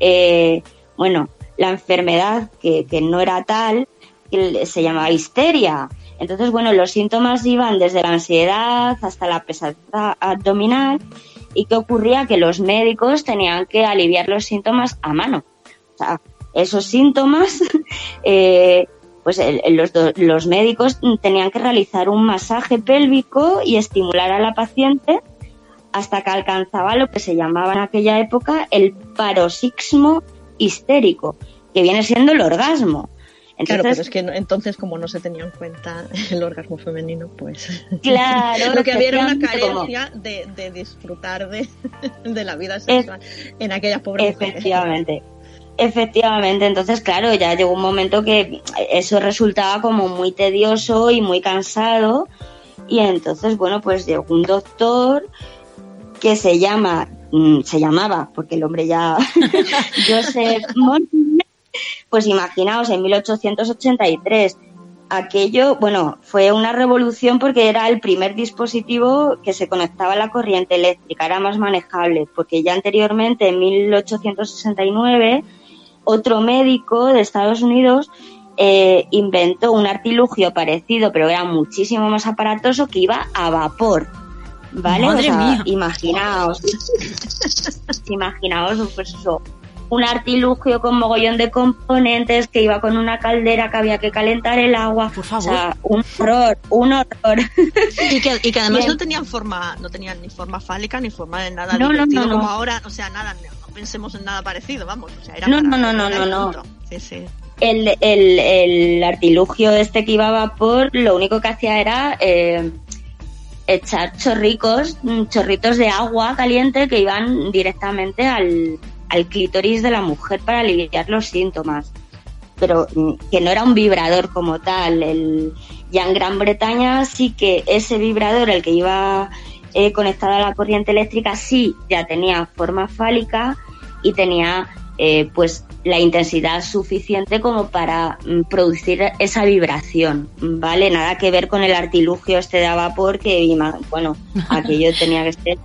Eh, bueno, la enfermedad que, que no era tal, que se llamaba histeria. Entonces, bueno, los síntomas iban desde la ansiedad hasta la pesadez abdominal y que ocurría que los médicos tenían que aliviar los síntomas a mano. O sea, esos síntomas, eh, pues los, los médicos tenían que realizar un masaje pélvico y estimular a la paciente hasta que alcanzaba lo que se llamaba en aquella época el paroxismo histérico, que viene siendo el orgasmo. claro, pero es que entonces como no se tenía en cuenta el orgasmo femenino, pues claro, lo que había era una carencia de, disfrutar de, la vida sexual en aquellas pobres Efectivamente. Efectivamente, entonces claro, ya llegó un momento que eso resultaba como muy tedioso y muy cansado. Y entonces bueno, pues llegó un doctor que se llama, mm, se llamaba, porque el hombre ya, Joseph pues imaginaos, en 1883, aquello, bueno, fue una revolución porque era el primer dispositivo que se conectaba a la corriente eléctrica, era más manejable, porque ya anteriormente, en 1869, otro médico de Estados Unidos eh, inventó un artilugio parecido, pero era muchísimo más aparatoso, que iba a vapor. ¿Vale? Madre mía. Imaginaos. imaginaos, pues eso, un artilugio con mogollón de componentes que iba con una caldera que había que calentar el agua. Por favor. O sea, un horror, un horror. Y que, y que además no tenían forma, no tenían ni forma fálica ni forma de nada No, no, divertido no, no. como ahora, o sea, nada, pensemos en nada parecido, vamos, o sea, era No, no, no, no, no, no. Sí, sí. El, el, el artilugio este que iba a vapor, lo único que hacía era eh, echar chorricos, mm, chorritos de agua caliente que iban directamente al, al clítoris de la mujer para aliviar los síntomas. Pero mm, que no era un vibrador como tal. El, ya en Gran Bretaña sí que ese vibrador, el que iba eh, conectado a la corriente eléctrica, sí ya tenía forma fálica y tenía eh, pues la intensidad suficiente como para mm, producir esa vibración, ¿vale? Nada que ver con el artilugio este de a vapor que, bueno, aquello tenía que ser...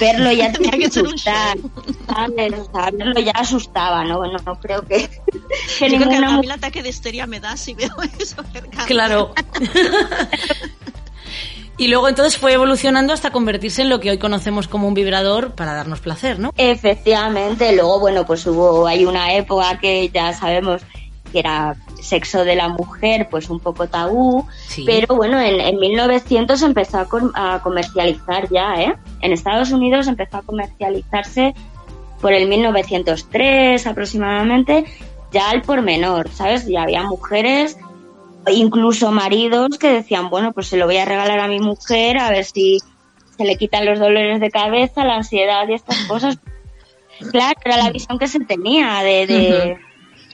Verlo ya tenía que asustar, ¿sabes? O sea, verlo ya asustaba, ¿no? Bueno, no creo que, que Yo creo que ninguna a mí mujer el ataque de histeria me da si veo eso cerca. Claro. Y luego entonces fue evolucionando hasta convertirse en lo que hoy conocemos como un vibrador para darnos placer, ¿no? Efectivamente, luego, bueno, pues hubo, hay una época que ya sabemos que era sexo de la mujer, pues un poco tabú, Sí. pero bueno, en, en 1900 empezó a, com- a comercializar ya, ¿eh? En Estados Unidos empezó a comercializarse por el 1903 aproximadamente, ya al por menor, ¿sabes? Ya había mujeres, incluso maridos que decían, bueno, pues se lo voy a regalar a mi mujer a ver si se le quitan los dolores de cabeza, la ansiedad y estas cosas. Claro, era la visión que se tenía de, de-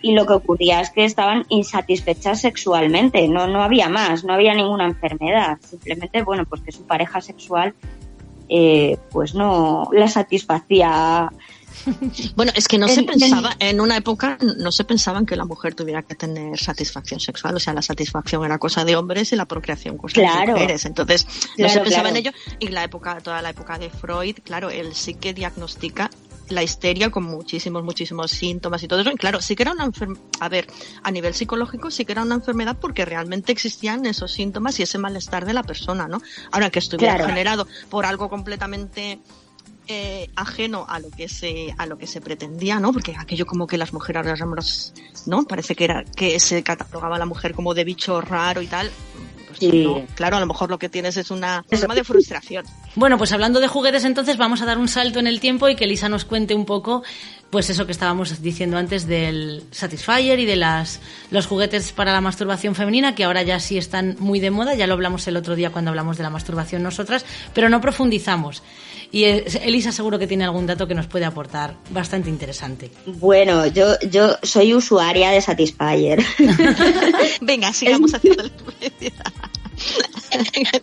y lo que ocurría es que estaban insatisfechas sexualmente, no, no había más, no había ninguna enfermedad, simplemente, bueno, pues que su pareja sexual eh, pues no la satisfacía. Bueno, es que no se En- pensaba, en una época no se pensaba en que la mujer tuviera que tener satisfacción sexual, o sea, la satisfacción era cosa de hombres y la procreación cosa Claro. de mujeres. Entonces, no Claro, se pensaba claro. en ello. Y la época, toda la época de Freud, claro, él sí que diagnostica la histeria con muchísimos, muchísimos síntomas y todo eso. Y claro, sí que era una enfermedad, a ver, a nivel psicológico sí que era una enfermedad porque realmente existían esos síntomas y ese malestar de la persona, ¿no? Ahora que estuviera Claro. generado por algo completamente eh, ajeno a lo que se a lo que se pretendía, ¿no? Porque aquello como que las mujeres éramos, ¿no? Parece que era que se catalogaba a la mujer como de bicho raro y tal. Pues Sí. no. Claro, a lo mejor lo que tienes es una forma de frustración. Bueno, pues hablando de juguetes, entonces vamos a dar un salto en el tiempo y que Lisa nos cuente un poco, pues eso que estábamos diciendo antes del Satisfyer y de las los juguetes para la masturbación femenina, que ahora ya sí están muy de moda, ya lo hablamos el otro día cuando hablamos de la masturbación nosotras, pero no profundizamos. Y Elisa seguro que tiene algún dato que nos puede aportar bastante interesante. Bueno, yo, yo soy usuaria de Satisfyer. Venga, sigamos haciendo la publicidad.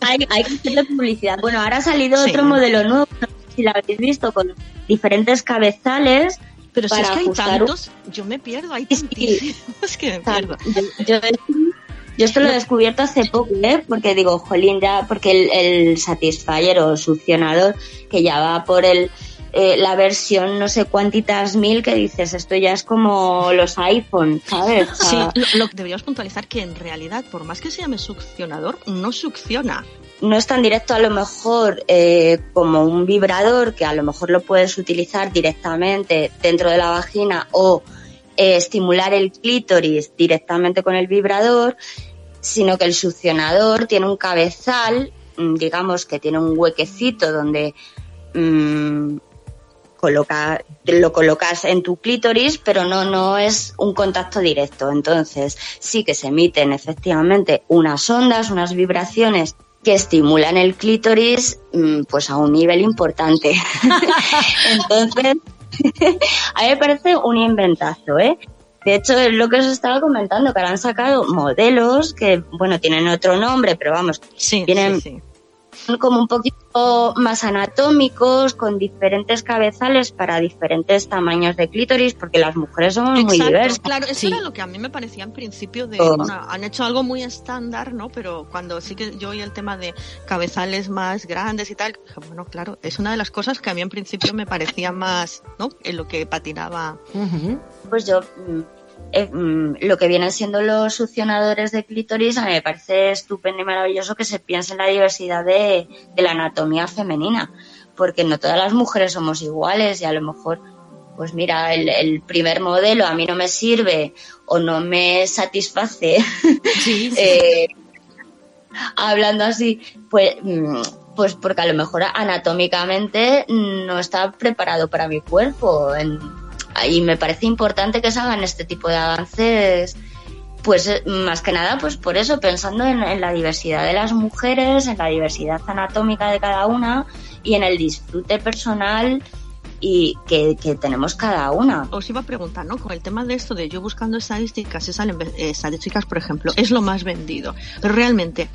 hay, hay que hacerle publicidad. Bueno, ahora ha salido Sí. otro modelo nuevo, no sé si lo habéis visto, con diferentes cabezales Pero si es que hay un- tantos, yo me pierdo, hay tantísimos que me pierdo. Yo, yo- yo esto lo he descubierto hace poco, ¿eh? Porque digo, jolín, ya, porque el, el Satisfyer o succionador, que ya va por el eh, la versión no sé cuántitas mil que dices, esto ya es como los iPhone, ¿sabes? O Sí, lo, lo- deberíamos puntualizar que en realidad, por más que se llame succionador, no succiona. No es tan directo a lo mejor eh, como un vibrador, que a lo mejor lo puedes utilizar directamente dentro de la vagina o eh, estimular el clítoris directamente con el vibrador, sino que el succionador tiene un cabezal, mm, digamos que tiene un huequecito donde mm, lo colocas en tu clítoris, pero no, no es un contacto directo. Entonces, sí que se emiten efectivamente unas ondas, unas vibraciones que estimulan el clítoris mm, pues a un nivel importante. Entonces, a mí me parece un inventazo, ¿eh? De hecho, es lo que os estaba comentando, que ahora han sacado modelos que, bueno, tienen otro nombre, pero vamos, Sí, Vienen- sí, sí. Son como un poquito más anatómicos, con diferentes cabezales para diferentes tamaños de clítoris, porque las mujeres somos muy diversas. claro, eso Sí. era lo que a mí me parecía en principio de, Oh. bueno, han hecho algo muy estándar, ¿no? Pero cuando sí que yo oí el tema de cabezales más grandes y tal, dije, bueno, claro, es una de las cosas que a mí en principio me parecía más, ¿no? En lo que patinaba. Pues yo, eh, mm, lo que vienen siendo los succionadores de clítoris, a mí me parece estupendo y maravilloso que se piense en la diversidad de, de la anatomía femenina, porque no todas las mujeres somos iguales y a lo mejor, pues mira, el, el primer modelo a mí no me sirve o no me satisface Sí, sí. eh, hablando así, pues, mm, pues porque a lo mejor anatómicamente no está preparado para mi cuerpo. En- y me parece importante que se hagan este tipo de avances, pues eh, más que nada, pues por eso, pensando en, la diversidad de las mujeres, en la diversidad anatómica de cada una y en el disfrute personal y que, que tenemos cada una. Os iba a preguntar, ¿no? Con el tema de esto de yo buscando estadísticas, salen eh, estadísticas, por ejemplo, es lo más vendido. Pero realmente,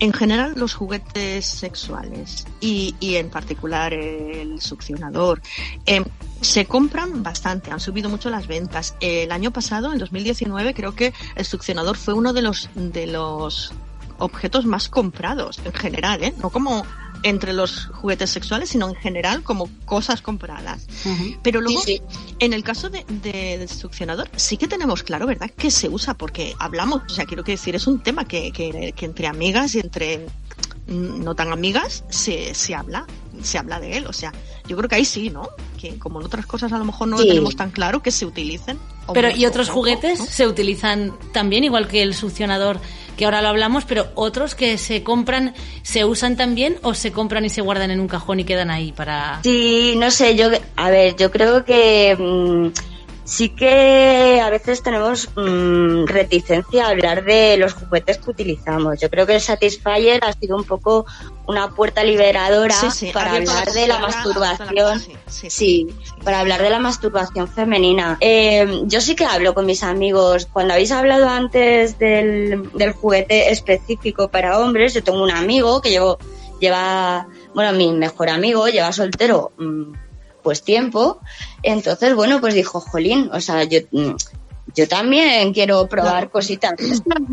en general, los juguetes sexuales y, y en particular el succionador eh, se compran bastante, han subido mucho las ventas. El año pasado, en 2019, creo que el succionador fue uno de los de los objetos más comprados en general, ¿eh? No como entre los juguetes sexuales, sino en general como cosas compradas. Pero luego, Sí, en el caso de, de- del succionador, sí que tenemos claro, ¿verdad?, que se usa porque hablamos, o sea, quiero que decir, es un tema que, que, que entre amigas y entre no tan amigas se, se habla, se habla de él, o sea, yo creo que ahí sí, ¿no? Que como en otras cosas a lo mejor no Sí. lo tenemos tan claro que se utilicen. Pero y otros poco, juguetes ¿no? se utilizan también, igual que el succionador que ahora lo hablamos, pero otros que se compran, se usan también o se compran y se guardan en un cajón y quedan ahí para... Sí, no sé, yo, a ver, yo creo que mm, sí que a veces tenemos mm, reticencia a hablar de los juguetes que utilizamos. Yo creo que el Satisfyer ha sido un poco una puerta liberadora Sí, sí, para hablar la de la masturbación. Sí, para hablar de la masturbación femenina. Eh, yo sí que hablo con mis amigos. Cuando habéis hablado antes del, del juguete específico para hombres, yo tengo un amigo que llevo, lleva, bueno, mi mejor amigo lleva soltero mm, pues tiempo. Entonces, bueno, pues dijo, jolín, o sea, yo, mm, yo también quiero probar cositas,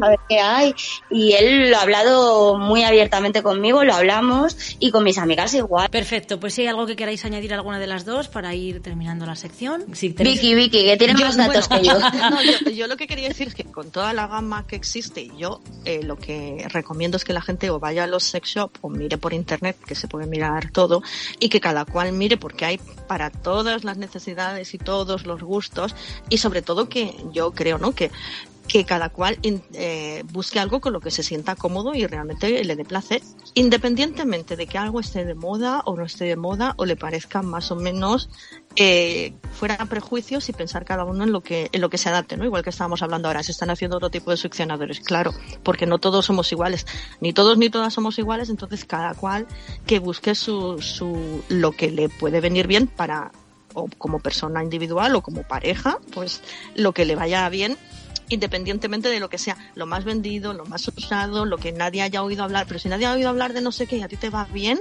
a ver qué hay. Y él lo ha hablado muy abiertamente conmigo, lo hablamos, y con mis amigas igual. Perfecto, pues si hay algo que queráis añadir alguna de las dos para ir terminando la sección. Si tenéis- Vicky, Vicky, que tiene Yo, más datos bueno, que yo. no, yo, yo lo que quería decir es que con toda la gama que existe, yo eh, lo que recomiendo es que la gente o vaya a los sex shop o mire por internet, que se puede mirar todo, y que cada cual mire porque hay para todas las necesidades y todos los gustos, y sobre todo que yo creo, ¿no? Que que cada cual eh, busque algo con lo que se sienta cómodo y realmente le dé placer, independientemente de que algo esté de moda o no esté de moda o le parezca más o menos eh, fuera prejuicios y pensar cada uno en lo que en lo que se adapte, ¿no? Igual que estábamos hablando ahora, se están haciendo otro tipo de succionadores, claro, porque no todos somos iguales, ni todos ni todas somos iguales, entonces cada cual que busque su, su lo que le puede venir bien para o como persona individual o como pareja, pues lo que le vaya bien independientemente de lo que sea, lo más vendido, lo más usado, lo que nadie haya oído hablar, pero si nadie ha oído hablar de no sé qué y a ti te va bien,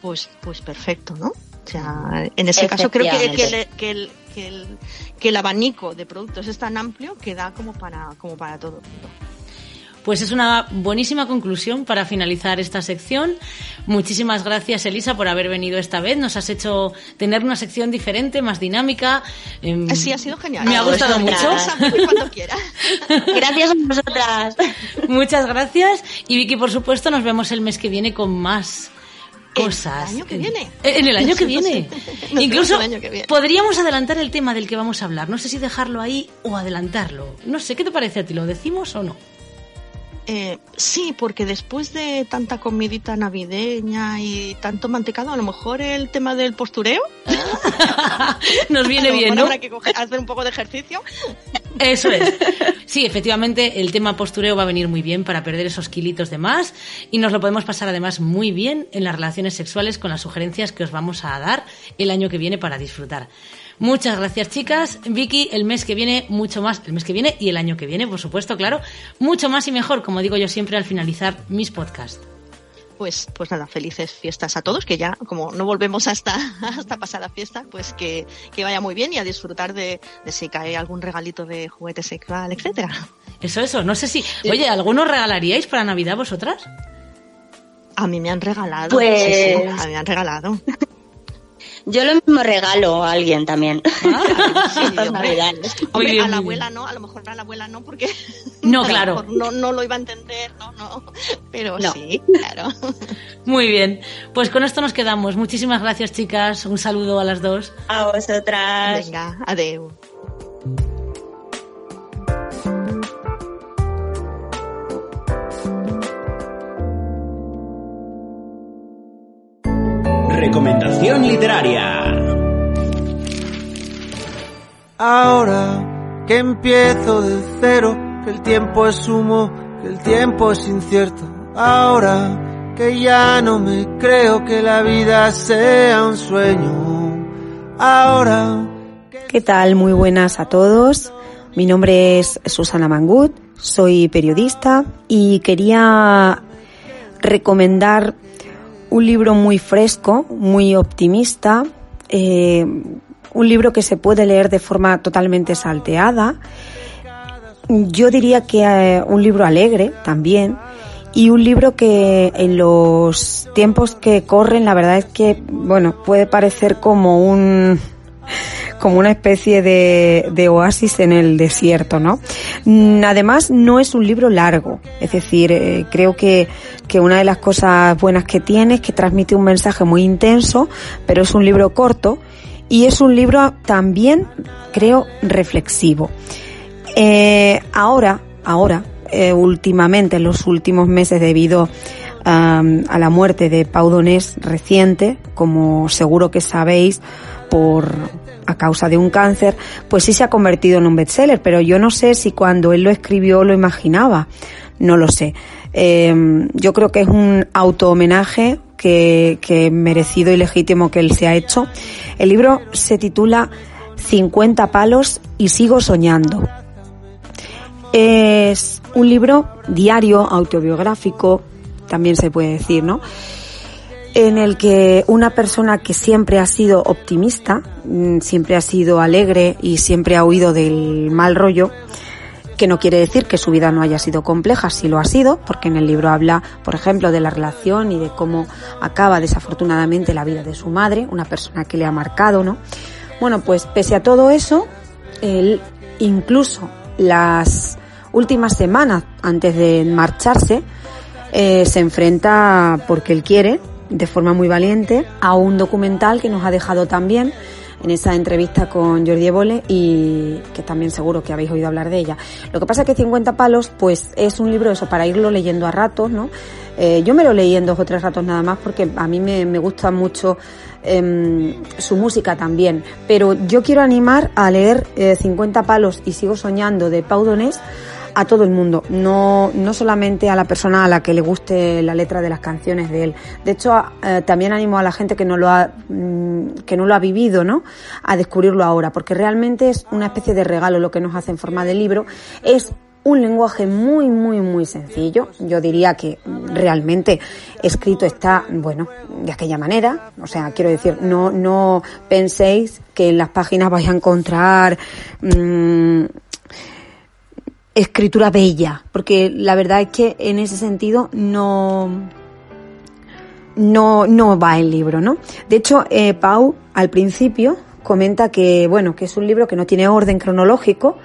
pues, pues perfecto, ¿no? O sea, en ese caso creo que, que, el- que el, que el abanico de productos es tan amplio que da como para, como para todo el mundo. Pues es una buenísima conclusión para finalizar esta sección. Muchísimas gracias, Elisa, por haber venido esta vez. Nos has hecho tener una sección diferente, más dinámica. Em, Sí, ha sido genial. Me ha gustado mucho. Cuando quieras. Gracias a vosotras. Muchas gracias. Y Vicky, por supuesto, nos vemos el mes que viene con más cosas. El año que viene. Eh, En el año que viene. Incluso vemos el año que viene. podríamos adelantar el tema del que vamos a hablar. No sé si dejarlo ahí o adelantarlo. No sé, ¿qué te parece a ti? ¿Lo decimos o no? Eh, sí, porque después de tanta comidita navideña y tanto mantecado, a lo mejor el tema del postureo. Nos viene bien, ¿no? Habrá que coger- hacer un poco de ejercicio. Eso es. Sí, efectivamente, el tema postureo va a venir muy bien para perder esos kilitos de más y nos lo podemos pasar además muy bien en las relaciones sexuales con las sugerencias que os vamos a dar el año que viene para disfrutar. Muchas gracias, chicas. Vicky, el mes que viene, mucho más. El mes que viene y el año que viene, por supuesto, claro. Mucho más y mejor, como digo yo siempre al finalizar mis podcasts. Pues, pues nada, felices fiestas a todos, que ya como no volvemos hasta, hasta pasada fiesta, pues que, que vaya muy bien y a disfrutar de, de si cae algún regalito de juguete sexual, etcétera. Eso, eso. No sé si. Oye, ¿algunos regalaríais para Navidad vosotras? A mí me han regalado. Pues- sí, sí, a mí me han regalado. Yo lo mismo regalo a alguien también. Sí, Estas hombre. a la abuela no, a lo mejor a la abuela no, porque No, a lo claro. mejor no, no lo iba a entender, no, no. Pero No. sí, claro. Muy bien. Pues con esto nos quedamos. Muchísimas gracias, chicas. Un saludo a las dos. A vosotras. Venga, adeu. Recomendación literaria. Ahora que empiezo de cero, que el tiempo es humo, que el tiempo es incierto. Ahora que ya no me creo que la vida sea un sueño. Ahora ¿Qué tal? Muy buenas a todos. Mi nombre es Susana Mangut, soy periodista y quería recomendar un libro muy fresco, muy optimista, eh, un libro que se puede leer de forma totalmente salteada. Yo diría que eh, un libro alegre también y un libro que en los tiempos que corren la verdad es que, bueno, puede parecer como un como una especie de, oasis en el desierto, ¿no? Mm, Además, no es un libro largo, es decir, eh, creo que, que una de las cosas buenas que tiene es que transmite un mensaje muy intenso, pero es un libro corto y es un libro también, creo, reflexivo. Eh, ahora, ahora, eh, últimamente, en los últimos meses, debido a la muerte de Pau Donés reciente, como seguro que sabéis, por a causa de un cáncer, pues sí se ha convertido en un bestseller, pero yo no sé si cuando él lo escribió lo imaginaba, no lo sé. Eh, yo creo que es un auto homenaje que, que merecido y legítimo que él se ha hecho. El libro se titula 50 palos y sigo soñando. Es un libro diario, autobiográfico, también se puede decir, ¿no? En el que una persona que siempre ha sido optimista, mm, siempre ha sido alegre y siempre ha huido del mal rollo, que no quiere decir que su vida no haya sido compleja, sí lo ha sido, porque en el libro habla, por ejemplo, de la relación y de cómo acaba desafortunadamente la vida de su madre, una persona que le ha marcado, ¿no? Bueno, pues pese a todo eso, él incluso las últimas semanas antes de marcharse, eh, se enfrenta, porque él quiere, de forma muy valiente, a un documental que nos ha dejado también en esa entrevista con Jordi Evole y que también seguro que habéis oído hablar de ella. Lo que pasa es que 50 palos, pues es un libro eso para irlo leyendo a ratos, ¿no? Eh, yo me lo leí en dos o tres ratos nada más porque a mí me, gusta mucho em, su música también. Pero yo quiero animar a leer eh, 50 palos y sigo soñando de Pau Donés a todo el mundo, no, no solamente a la persona a la que le guste la letra de las canciones de él. De hecho, eh, también animo a la gente que no lo ha, mm, que no lo ha vivido, ¿no? A descubrirlo ahora, porque realmente es una especie de regalo lo que nos hace en forma de libro. Es un lenguaje muy, muy, muy sencillo. Yo diría que realmente escrito está, bueno, de aquella manera. O sea, quiero decir, no, no penséis que en las páginas vais a encontrar mmm, escritura bella, porque la verdad es que en ese sentido no, no, no va el libro, ¿no? De hecho, eh, Pau al principio comenta que, bueno, que es un libro que no tiene orden cronológico,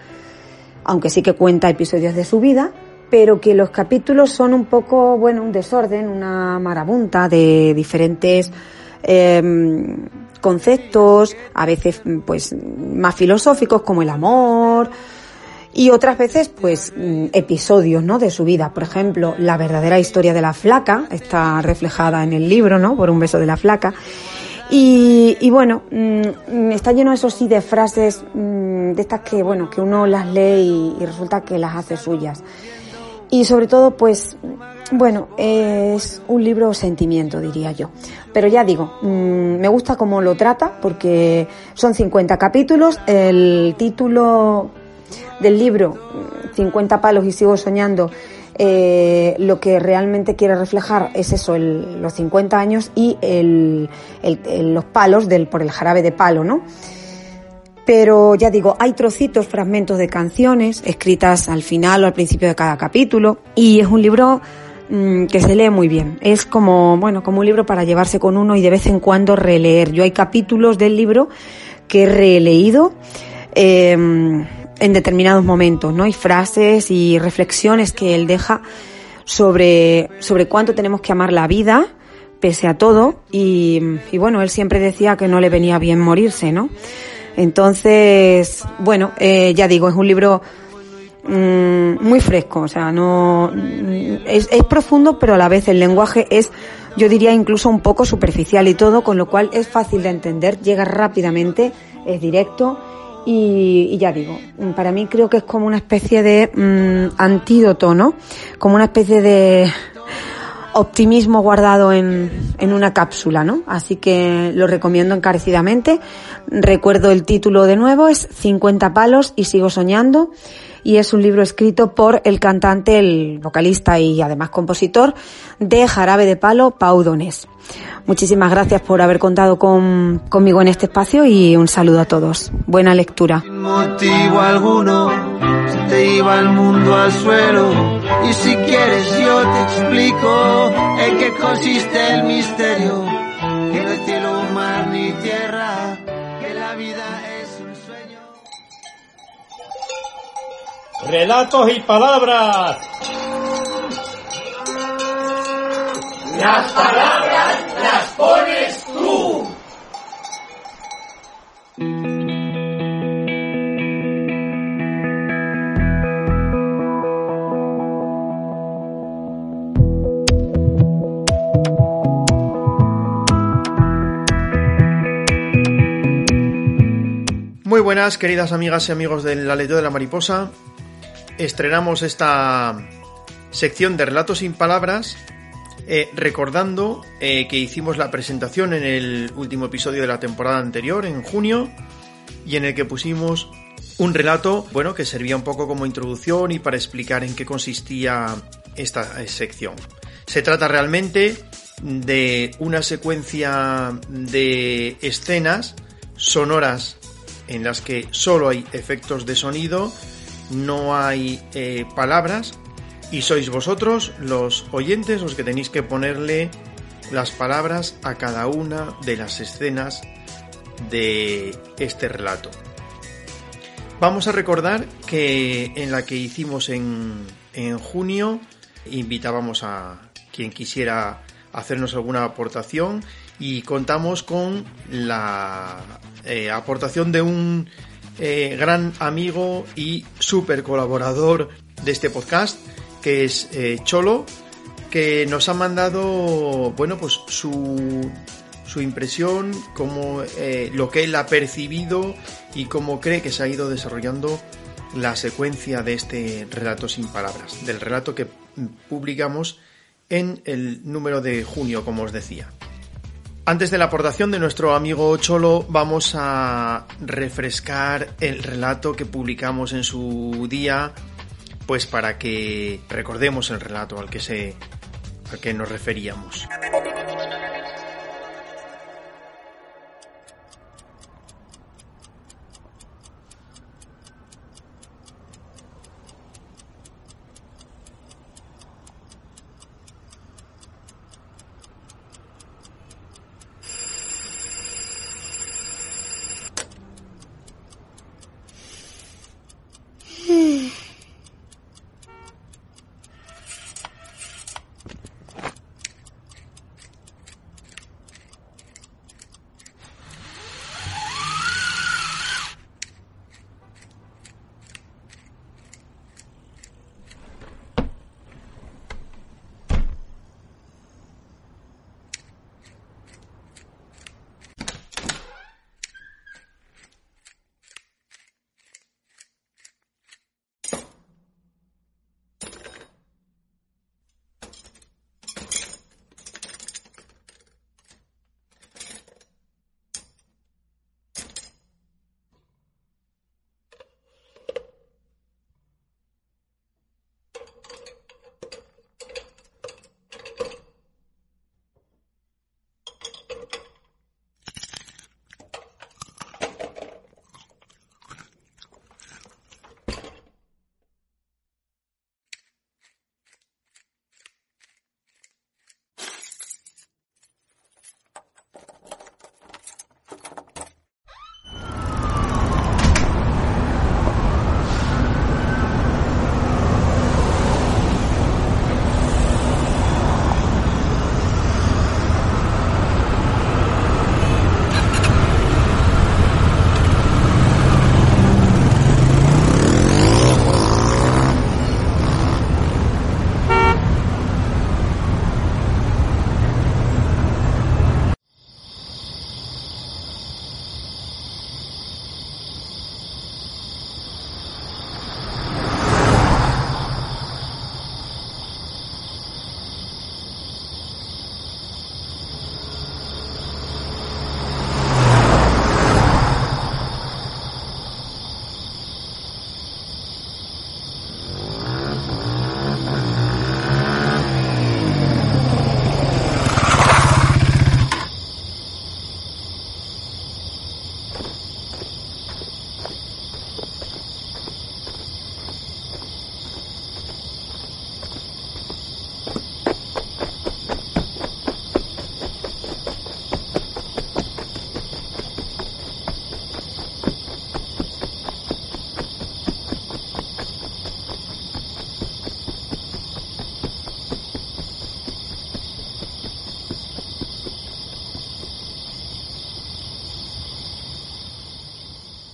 aunque sí que cuenta episodios de su vida, pero que los capítulos son un poco, bueno, un desorden, una marabunta de diferentes eh, conceptos, a veces pues más filosóficos como el amor, y otras veces pues mm, episodios ¿no? de su vida. Por ejemplo, la verdadera historia de la flaca está reflejada en el libro, ¿no? Por un beso de la flaca. Y, y bueno, mm, está lleno eso sí de frases mm, de estas que bueno que uno las lee y, y resulta que las hace suyas. Y sobre todo pues bueno, es un libro sentimiento, diría yo. Pero ya digo, me gusta cómo lo trata porque son 50 capítulos. El título del libro 50 palos y sigo soñando, eh, lo que realmente quiere reflejar es eso, los 50 años y el, los palos del, por el jarabe de palo, ¿no? Pero ya digo, hay trocitos, fragmentos de canciones escritas al final o al principio de cada capítulo y es un libro mm, que se lee muy bien. Es como, bueno, como un libro para llevarse con uno y de vez en cuando releer. Yo hay capítulos del libro que he releído. Eh, en determinados momentos, ¿no? Y frases y reflexiones que él deja sobre, sobre cuánto tenemos que amar la vida, pese a todo, y, y bueno, él siempre decía que no le venía bien morirse, ¿no? Entonces, bueno, eh, ya digo, es un libro mmm, muy fresco, o sea, no es, es profundo, pero a la vez el lenguaje es, yo diría, incluso un poco superficial y todo, con lo cual es fácil de entender, llega rápidamente, es directo y, y, ya digo, para mí creo que es como una especie de mmm, antídoto, ¿no? Como una especie de optimismo guardado en, en una cápsula, ¿no? Así que lo recomiendo encarecidamente. Recuerdo el título de nuevo, es 50 palos y sigo soñando. Y es un libro escrito por el cantante, el vocalista y además compositor de Jarabe de Palo, Pau. Muchísimas gracias por haber contado con, conmigo en este espacio y un saludo a todos. Buena lectura. Mundo al suelo. Y si quieres yo te explico en qué consiste el misterio. Relatos y palabras. Las palabras las pones tú. Muy buenas, queridas amigas y amigos del Aleteo de la Mariposa. Estrenamos esta sección de relatos sin palabras eh, recordando eh, que hicimos la presentación en el último episodio de la temporada anterior, en junio, y en el que pusimos un relato, bueno, que servía un poco como introducción y para explicar en qué consistía esta sección. Se trata realmente de una secuencia de escenas sonoras en las que solo hay efectos de sonido, no hay eh, palabras y sois vosotros, los oyentes, los que tenéis que ponerle las palabras a cada una de las escenas de este relato. Vamos a recordar que en la que hicimos en, en junio invitábamos a quien quisiera hacernos alguna aportación y contamos con la eh, aportación de un eh, gran amigo y super colaborador de este podcast que es eh, Cholo, que nos ha mandado, bueno, pues su, su impresión, como eh, lo que él ha percibido y cómo cree que se ha ido desarrollando la secuencia de este relato sin palabras, del relato que publicamos en el número de junio, como os decía. Antes de la aportación de nuestro amigo Cholo, vamos a refrescar el relato que publicamos en su día pues para que recordemos el relato al que se al que nos referíamos.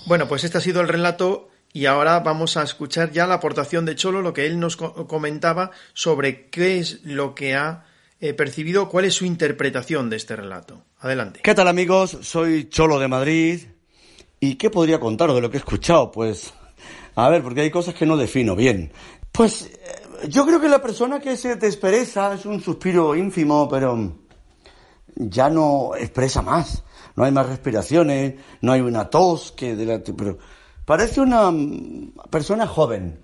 Bueno, pues este ha sido el relato y ahora vamos a escuchar ya la aportación de Cholo, lo que él nos comentaba sobre qué es lo que ha eh, percibido, cuál es su interpretación de este relato. Adelante. ¿Qué tal amigos? Soy Cholo de Madrid. ¿Y qué podría contaros de lo que he escuchado? Pues, a ver, porque hay cosas que no defino bien. Pues, eh, yo creo que la persona que se despereza es un suspiro ínfimo, pero ya no expresa más no hay más respiraciones, no hay una tos que de la, pero parece una persona joven.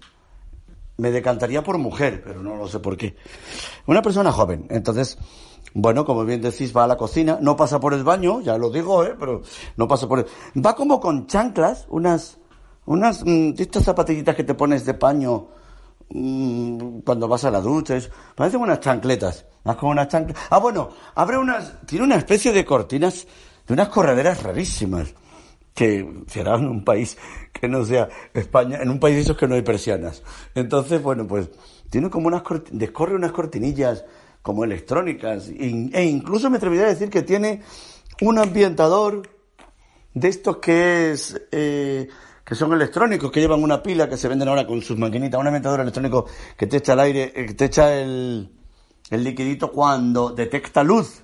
Me decantaría por mujer, pero no lo sé por qué. Una persona joven. Entonces, bueno, como bien decís, va a la cocina, no pasa por el baño, ya lo digo, ¿eh? pero no pasa por el... Va como con chanclas, unas, unas, mm, estas zapatillitas que te pones de paño mm, cuando vas a la ducha, parecen unas chancletas, más como unas chanclas. Ah, bueno, abre unas, tiene una especie de cortinas de unas correderas rarísimas que será en un país que no sea España, en un país de esos que no hay persianas. Entonces, bueno, pues tiene como unas descorre unas cortinillas como electrónicas e incluso me atrevería a decir que tiene un ambientador de estos que es eh, que son electrónicos, que llevan una pila que se venden ahora con sus maquinitas, un ambientador electrónico que te echa el aire, eh, que te echa el, el liquidito cuando detecta luz.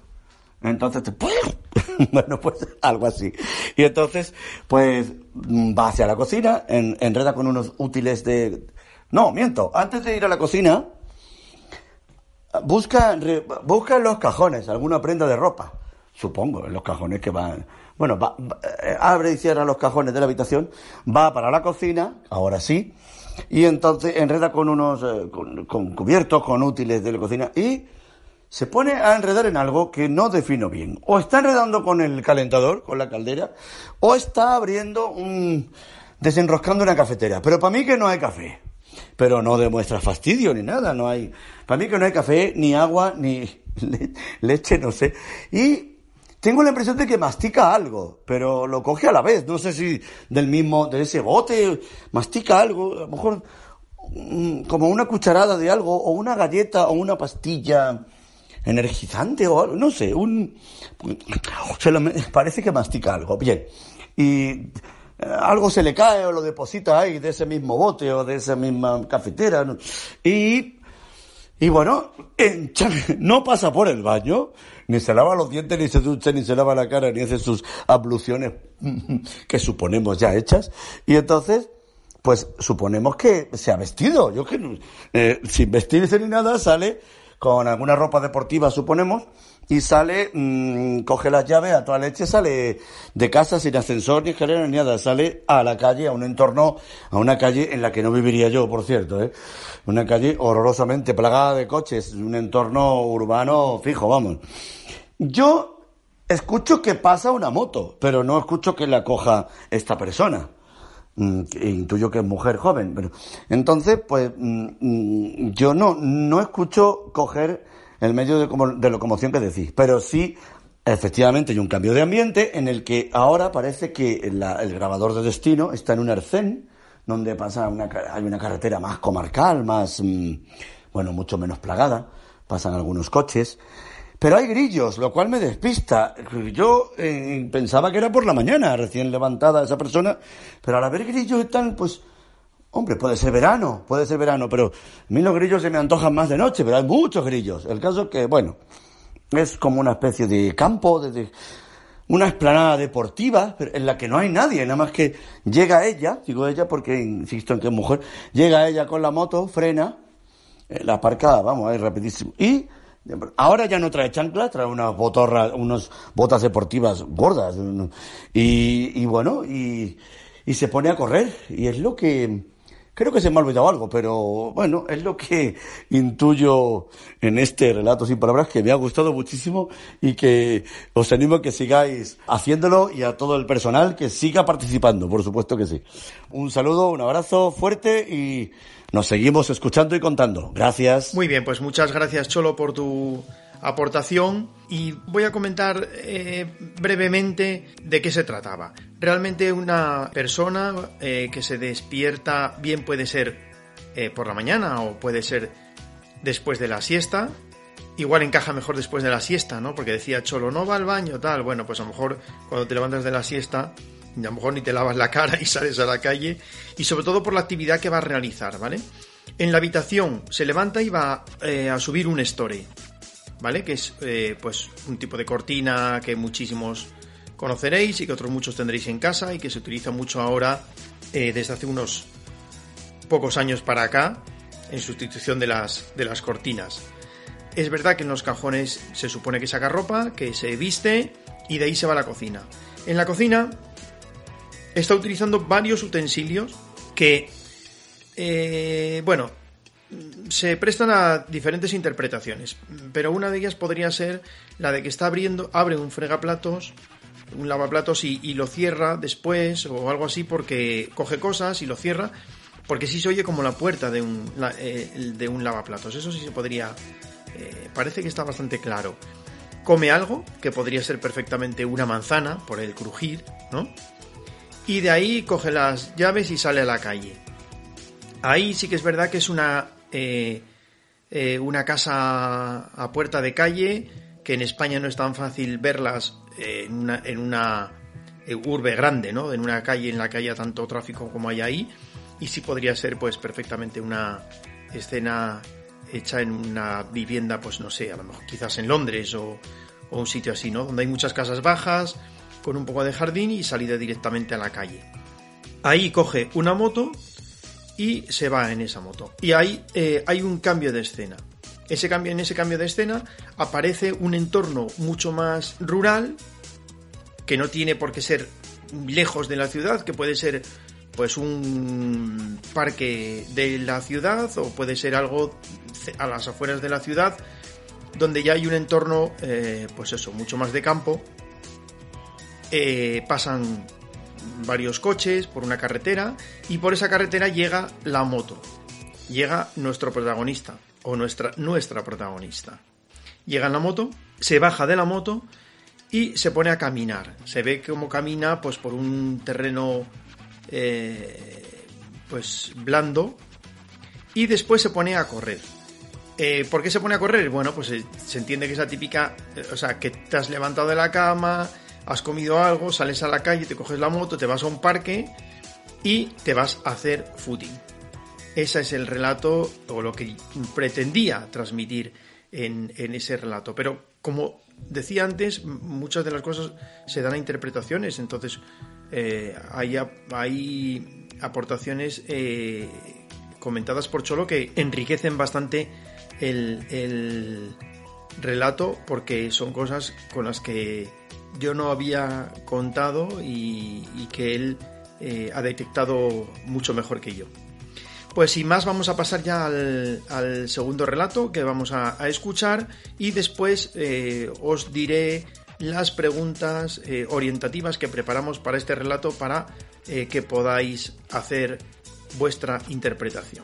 Entonces, bueno, pues algo así. Y entonces, pues va hacia la cocina, en, enreda con unos útiles de... No, miento, antes de ir a la cocina, busca, busca en los cajones alguna prenda de ropa. Supongo, en los cajones que van... Bueno, va, eh, abre y cierra los cajones de la habitación, va para la cocina, ahora sí, y entonces enreda con unos eh, con cubiertos, con útiles de la cocina y se pone a enredar en algo que no defino bien. O está enredando con el calentador, con la caldera, o está abriendo un... desenroscando una cafetera. Pero para mí que no hay café. Pero no demuestra fastidio ni nada, no hay... Para mí que no hay café, ni agua, ni le- leche, no sé. Y tengo la impresión de que mastica algo, pero lo coge a la vez. No sé si del mismo, de ese bote, mastica algo, a lo mejor mm, como una cucharada de algo, o una galleta, o una pastilla energizante, o no sé, un... Se parece que mastica algo, bien. Y eh, algo se le cae o lo deposita ahí de ese mismo bote o de esa misma cafetera. Y y bueno, no pasa por el baño, ni se lava los dientes, ni se ducha, ni se lava la cara, ni hace sus abluciones que suponemos ya hechas. Y entonces, pues suponemos que se ha vestido. Yo que eh, sin vestirse ni nada sale con alguna ropa deportiva, suponemos, y sale, mm, coge las llaves a toda leche, sale de casa sin ascensor ni escalera ni nada, sale a la calle, a un entorno, a una calle en la que no viviría yo, por cierto, ¿eh? Una calle horrorosamente plagada de coches, un entorno urbano fijo, vamos. Yo escucho que pasa una moto, pero no escucho que la coja esta persona. Mm, Intuyo que es mujer joven, pero entonces, pues mm, mm, yo no, no escucho coger el medio de, de locomoción que decís, pero sí, efectivamente, hay un cambio de ambiente en el que ahora parece que la- el grabador de destino está en un arcén, donde pasa una, hay una carretera más comarcal, más, bueno, mucho menos plagada, pasan algunos coches, pero hay grillos, lo cual me despista. Yo eh, pensaba que era por la mañana, recién levantada esa persona, pero al haber grillos están, pues, hombre, puede ser verano, puede ser verano, pero a mí los grillos se me antojan más de noche, pero hay muchos grillos. El caso es que, bueno, es como una especie de campo, de, de- una explanada deportiva, en la que no hay nadie, nada más que llega ella, digo ella porque insisto en que es mujer, llega ella con la moto, frena, eh, la aparca, vamos, ahí rapidísimo. Y ahora ya no trae chanclas, trae unas botorras, unas botas deportivas gordas. y bueno, y, y se pone a correr. Y es lo que, creo que se me ha olvidado algo, pero bueno, es lo que intuyo en este relato sin palabras que me ha gustado muchísimo y que os animo a que sigáis haciéndolo y a todo el personal que siga participando, por supuesto que sí. Un saludo, un abrazo fuerte y nos seguimos escuchando y contando. Gracias. Muy bien, pues muchas gracias Cholo por tu aportación y voy a comentar eh, brevemente de qué se trataba. Realmente una persona eh, que se despierta bien puede ser eh, por la mañana o puede ser después de la siesta. Igual encaja mejor después de la siesta, ¿no? Porque decía Cholo, no va al baño, tal. Bueno, pues a lo mejor cuando te levantas de la siesta, a lo mejor ni te lavas la cara y sales a la calle. Y sobre todo por la actividad que va a realizar, ¿vale? En la habitación se levanta y va eh, a subir un story, ¿vale? Que es eh, pues un tipo de cortina que muchísimos conoceréis y que otros muchos tendréis en casa y que se utiliza mucho ahora eh, desde hace unos pocos años para acá en sustitución de las, de las cortinas. Es verdad que en los cajones se supone que saca ropa, que se viste y de ahí se va a la cocina. En la cocina está utilizando varios utensilios que, eh, bueno, se prestan a diferentes interpretaciones, pero una de ellas podría ser la de que está abriendo, abre un fregaplatos, un lavaplatos y, lo cierra después o algo así porque coge cosas y lo cierra porque sí se oye como la puerta de un, eh, de un lavaplatos. Eso sí se podría... eh, parece que está bastante claro. Come algo, que podría ser perfectamente una manzana, por el crujir, ¿no? Y de ahí coge las llaves y sale a la calle. Ahí sí que es verdad que es una, eh, eh, una casa a puerta de calle, que en España no es tan fácil verlas eh, en una, en una urbe grande, ¿no? En una calle en la que haya tanto tráfico como hay ahí. Y sí podría ser pues perfectamente una escena hecha en una vivienda, pues no sé, a lo mejor quizás en Londres o, o un sitio así, ¿no? Donde hay muchas casas bajas, con un poco de jardín y salida directamente a la calle. Ahí coge una moto y se va en esa moto. Y ahí eh, hay un cambio de escena. Ese cambio, en ese cambio de escena aparece un entorno mucho más rural, que no tiene por qué ser lejos de la ciudad, que puede ser pues un parque de la ciudad o puede ser algo a las afueras de la ciudad donde ya hay un entorno, eh, pues eso, mucho más de campo. Eh, pasan varios coches por una carretera y por esa carretera llega la moto. Llega nuestro protagonista o nuestra, nuestra protagonista. Llega en la moto, se baja de la moto y se pone a caminar. Se ve como camina pues por un terreno eh, pues blando y después se pone a correr. Eh, ¿Por qué se pone a correr? Bueno, pues eh, se entiende que es la típica, o sea, que te has levantado de la cama, has comido algo, sales a la calle, te coges la moto, te vas a un parque y te vas a hacer footing. Ese es el relato o lo que pretendía transmitir en, ese relato. Pero como decía antes, muchas de las cosas se dan a interpretaciones, entonces eh, hay, hay, aportaciones eh, comentadas por Cholo que enriquecen bastante el, el relato porque son cosas con las que yo no había contado y, que él eh, ha detectado mucho mejor que yo. Pues sin más vamos a pasar ya al, segundo relato que vamos a, escuchar y después eh, os diré las preguntas eh, orientativas que preparamos para este relato para que podáis hacer vuestra interpretación.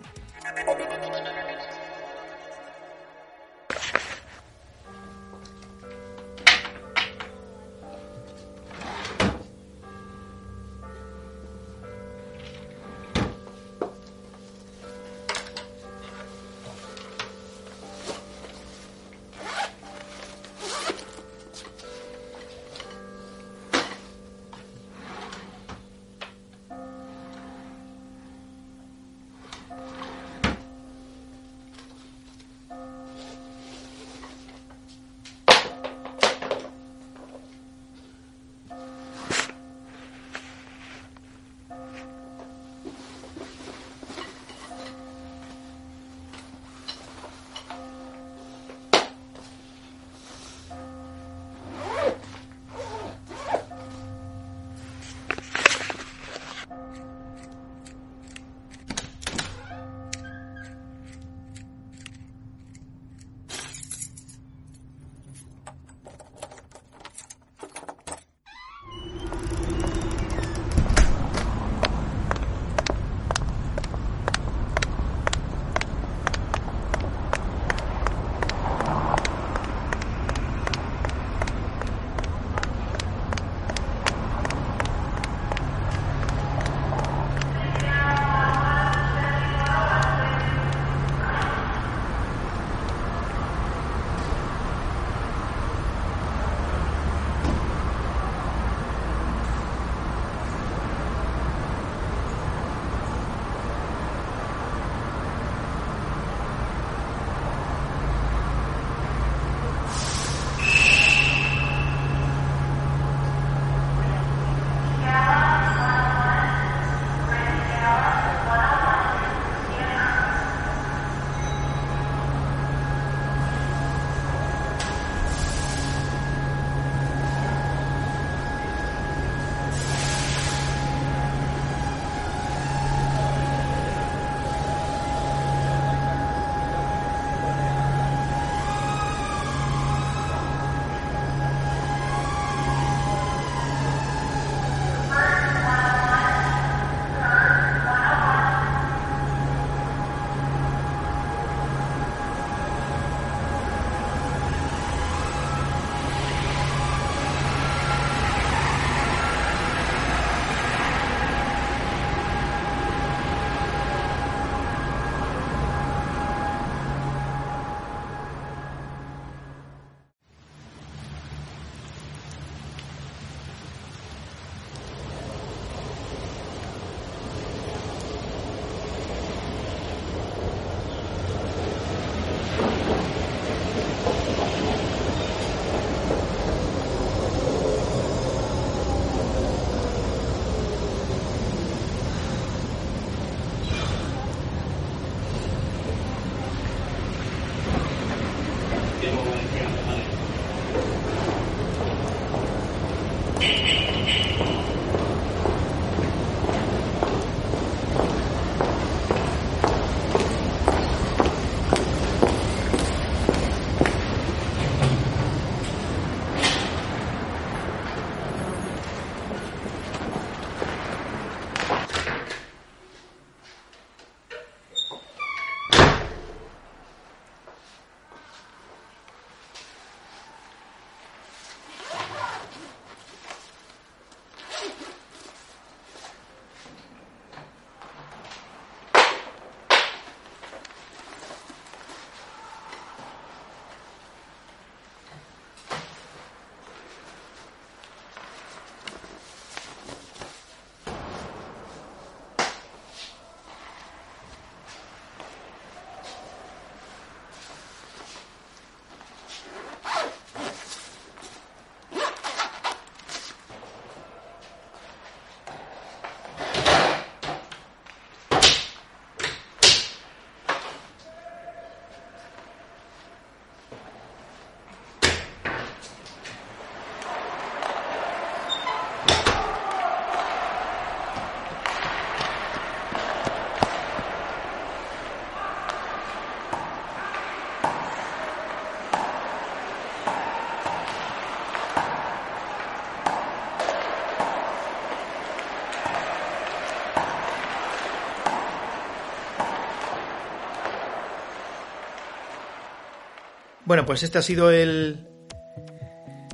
Bueno, pues este ha sido el,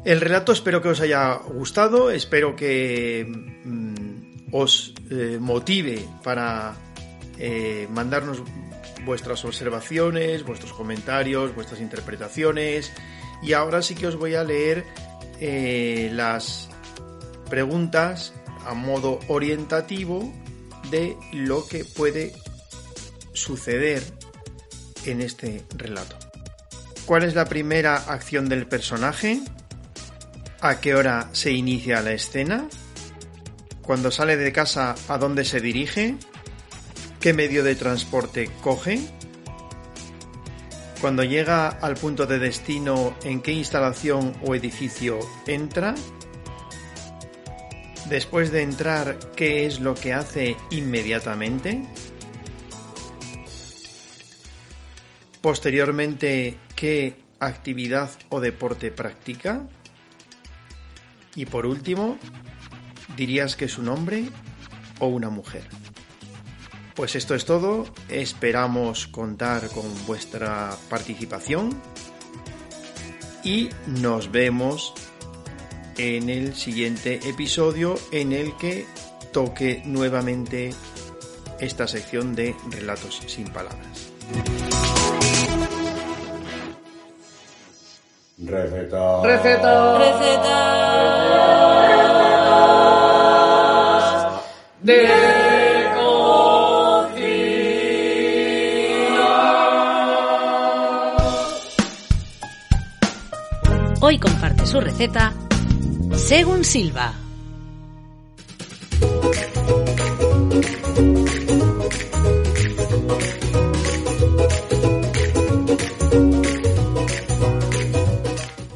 el relato. Espero que os haya gustado. Espero que mm, os eh, motive para eh, mandarnos vuestras observaciones, vuestros comentarios, vuestras interpretaciones. Y ahora sí que os voy a leer eh, las preguntas a modo orientativo de lo que puede suceder en este relato. ¿Cuál es la primera acción del personaje? ¿A qué hora se inicia la escena? Cuando sale de casa, ¿a dónde se dirige? ¿Qué medio de transporte coge? Cuando llega al punto de destino, ¿en qué instalación o edificio entra? Después de entrar, ¿qué es lo que hace inmediatamente? Posteriormente, ¿qué actividad o deporte practica? Y por último, ¿dirías que es un hombre o una mujer? Pues esto es todo, esperamos contar con vuestra participación y nos vemos en el siguiente episodio en el que toque nuevamente esta sección de relatos sin palabras. Receta. Receta. Receta. De Hoy comparte su receta según Silva.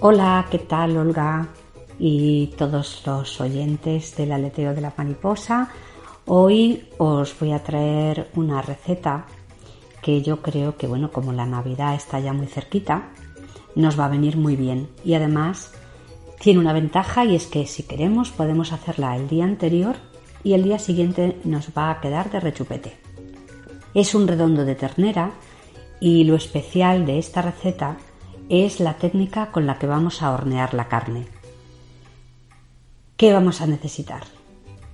Hola, ¿qué tal Olga? Y todos los oyentes del aleteo de la mariposa. Hoy os voy a traer una receta que yo creo que, bueno, como la Navidad está ya muy cerquita, nos va a venir muy bien. Y además tiene una ventaja y es que si queremos podemos hacerla el día anterior y el día siguiente nos va a quedar de rechupete. Es un redondo de ternera y lo especial de esta receta es la técnica con la que vamos a hornear la carne. ¿Qué vamos a necesitar?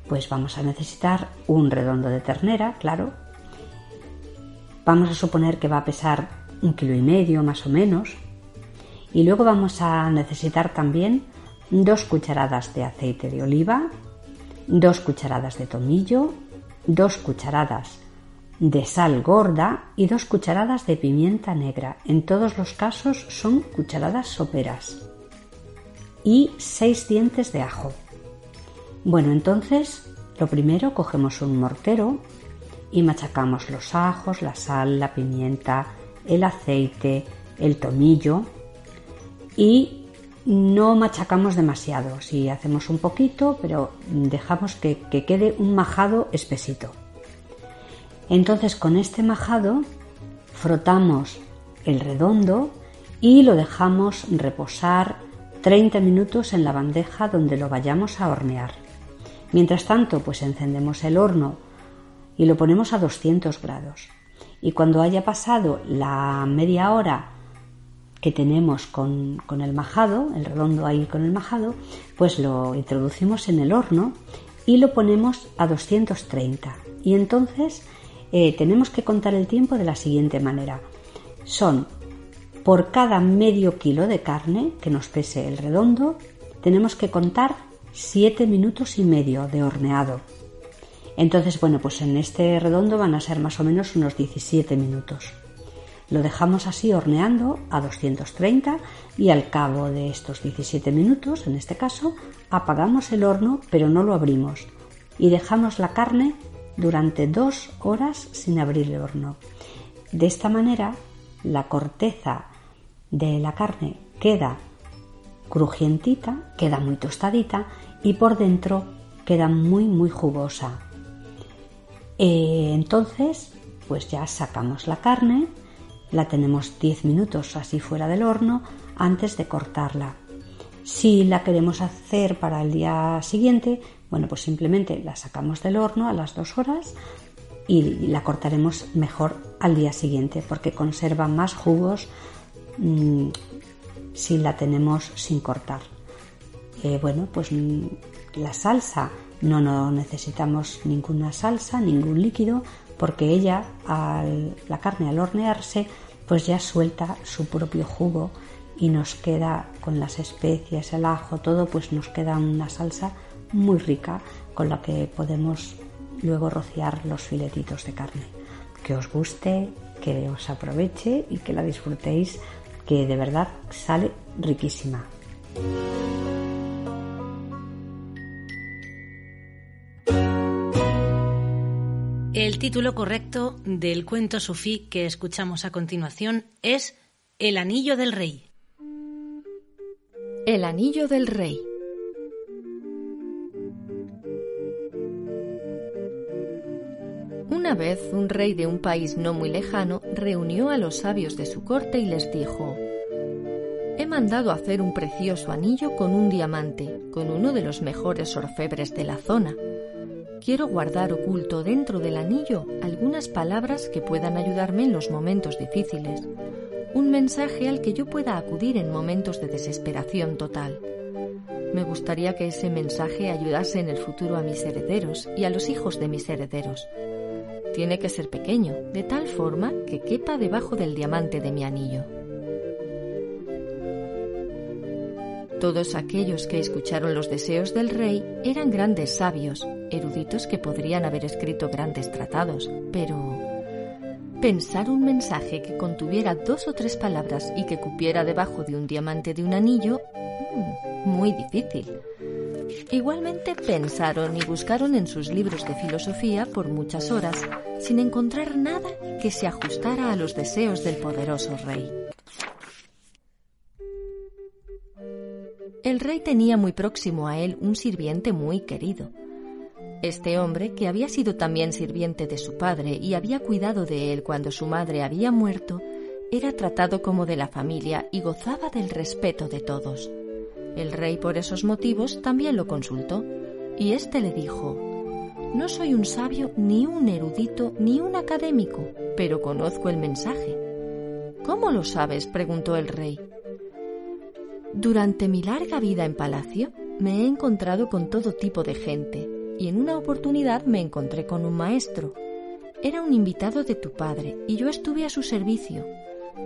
Pues vamos a necesitar un redondo de ternera, claro. Vamos a suponer que va a pesar un kilo y medio más o menos. Y luego vamos a necesitar también dos cucharadas de aceite de oliva, dos cucharadas de tomillo, dos cucharadas de sal gorda y dos cucharadas de pimienta negra. En todos los casos son cucharadas soperas. Y seis dientes de ajo. Bueno, entonces lo primero cogemos un mortero y machacamos los ajos, la sal, la pimienta, el aceite, el tomillo y no machacamos demasiado. Si hacemos un poquito, pero dejamos que, que quede un majado espesito. Entonces con este majado frotamos el redondo y lo dejamos reposar 30 minutos en la bandeja donde lo vayamos a hornear. Mientras tanto, pues encendemos el horno y lo ponemos a 200 grados. Y cuando haya pasado la media hora que tenemos con, con, el majado, el redondo ahí con el majado, pues lo introducimos en el horno y lo ponemos a 230. Y entonces eh, tenemos que contar el tiempo de la siguiente manera. Son por cada medio kilo de carne que nos pese el redondo, tenemos que contar 7 minutos y medio de horneado. Entonces, bueno, pues en este redondo van a ser más o menos unos 17 minutos. Lo dejamos así horneando a 230 y al cabo de estos 17 minutos, en este caso, apagamos el horno pero no lo abrimos y dejamos la carne durante dos horas sin abrir el horno. De esta manera, la corteza de la carne queda crujientita, queda muy tostadita y por dentro queda muy muy jugosa. Eh, entonces, pues ya sacamos la carne, la tenemos 10 minutos así fuera del horno antes de cortarla. Si la queremos hacer para el día siguiente, bueno, pues simplemente la sacamos del horno a las dos horas y la cortaremos mejor al día siguiente porque conserva más jugos, mm, si la tenemos sin cortar. Eh, bueno, pues mm, la salsa, no, necesitamos ninguna salsa, ningún líquido, porque ella, la carne al hornearse, pues ya suelta su propio jugo y nos queda con las especias, el ajo, todo, pues nos queda una salsa muy rica con la que podemos luego rociar los filetitos de carne. Que os guste, que os aproveche y que la disfrutéis, que de verdad sale riquísima. El título correcto del cuento sufí que escuchamos a continuación es El Anillo del Rey. El Anillo del Rey. Una vez un rey de un país no muy lejano reunió a los sabios de su corte y les dijo, He mandado hacer un precioso anillo con un diamante, con uno de los mejores orfebres de la zona. Quiero guardar oculto dentro del anillo algunas palabras que puedan ayudarme en los momentos difíciles, un mensaje al que yo pueda acudir en momentos de desesperación total. Me gustaría que ese mensaje ayudase en el futuro a mis herederos y a los hijos de mis herederos. Tiene que ser pequeño, de tal forma que quepa debajo del diamante de mi anillo. Todos aquellos que escucharon los deseos del rey eran grandes sabios, eruditos que podrían haber escrito grandes tratados, pero pensar un mensaje que contuviera dos o tres palabras y que cupiera debajo de un diamante de un anillo, mm, muy difícil. Igualmente pensaron y buscaron en sus libros de filosofía por muchas horas, sin encontrar nada que se ajustara a los deseos del poderoso rey. El rey tenía muy próximo a él un sirviente muy querido. Este hombre, que había sido también sirviente de su padre y había cuidado de él cuando su madre había muerto, era tratado como de la familia y gozaba del respeto de todos. El rey por esos motivos también lo consultó, y éste le dijo, No soy un sabio, ni un erudito, ni un académico, pero conozco el mensaje. ¿Cómo lo sabes? preguntó el rey. Durante mi larga vida en palacio me he encontrado con todo tipo de gente y en una oportunidad me encontré con un maestro. Era un invitado de tu padre y yo estuve a su servicio.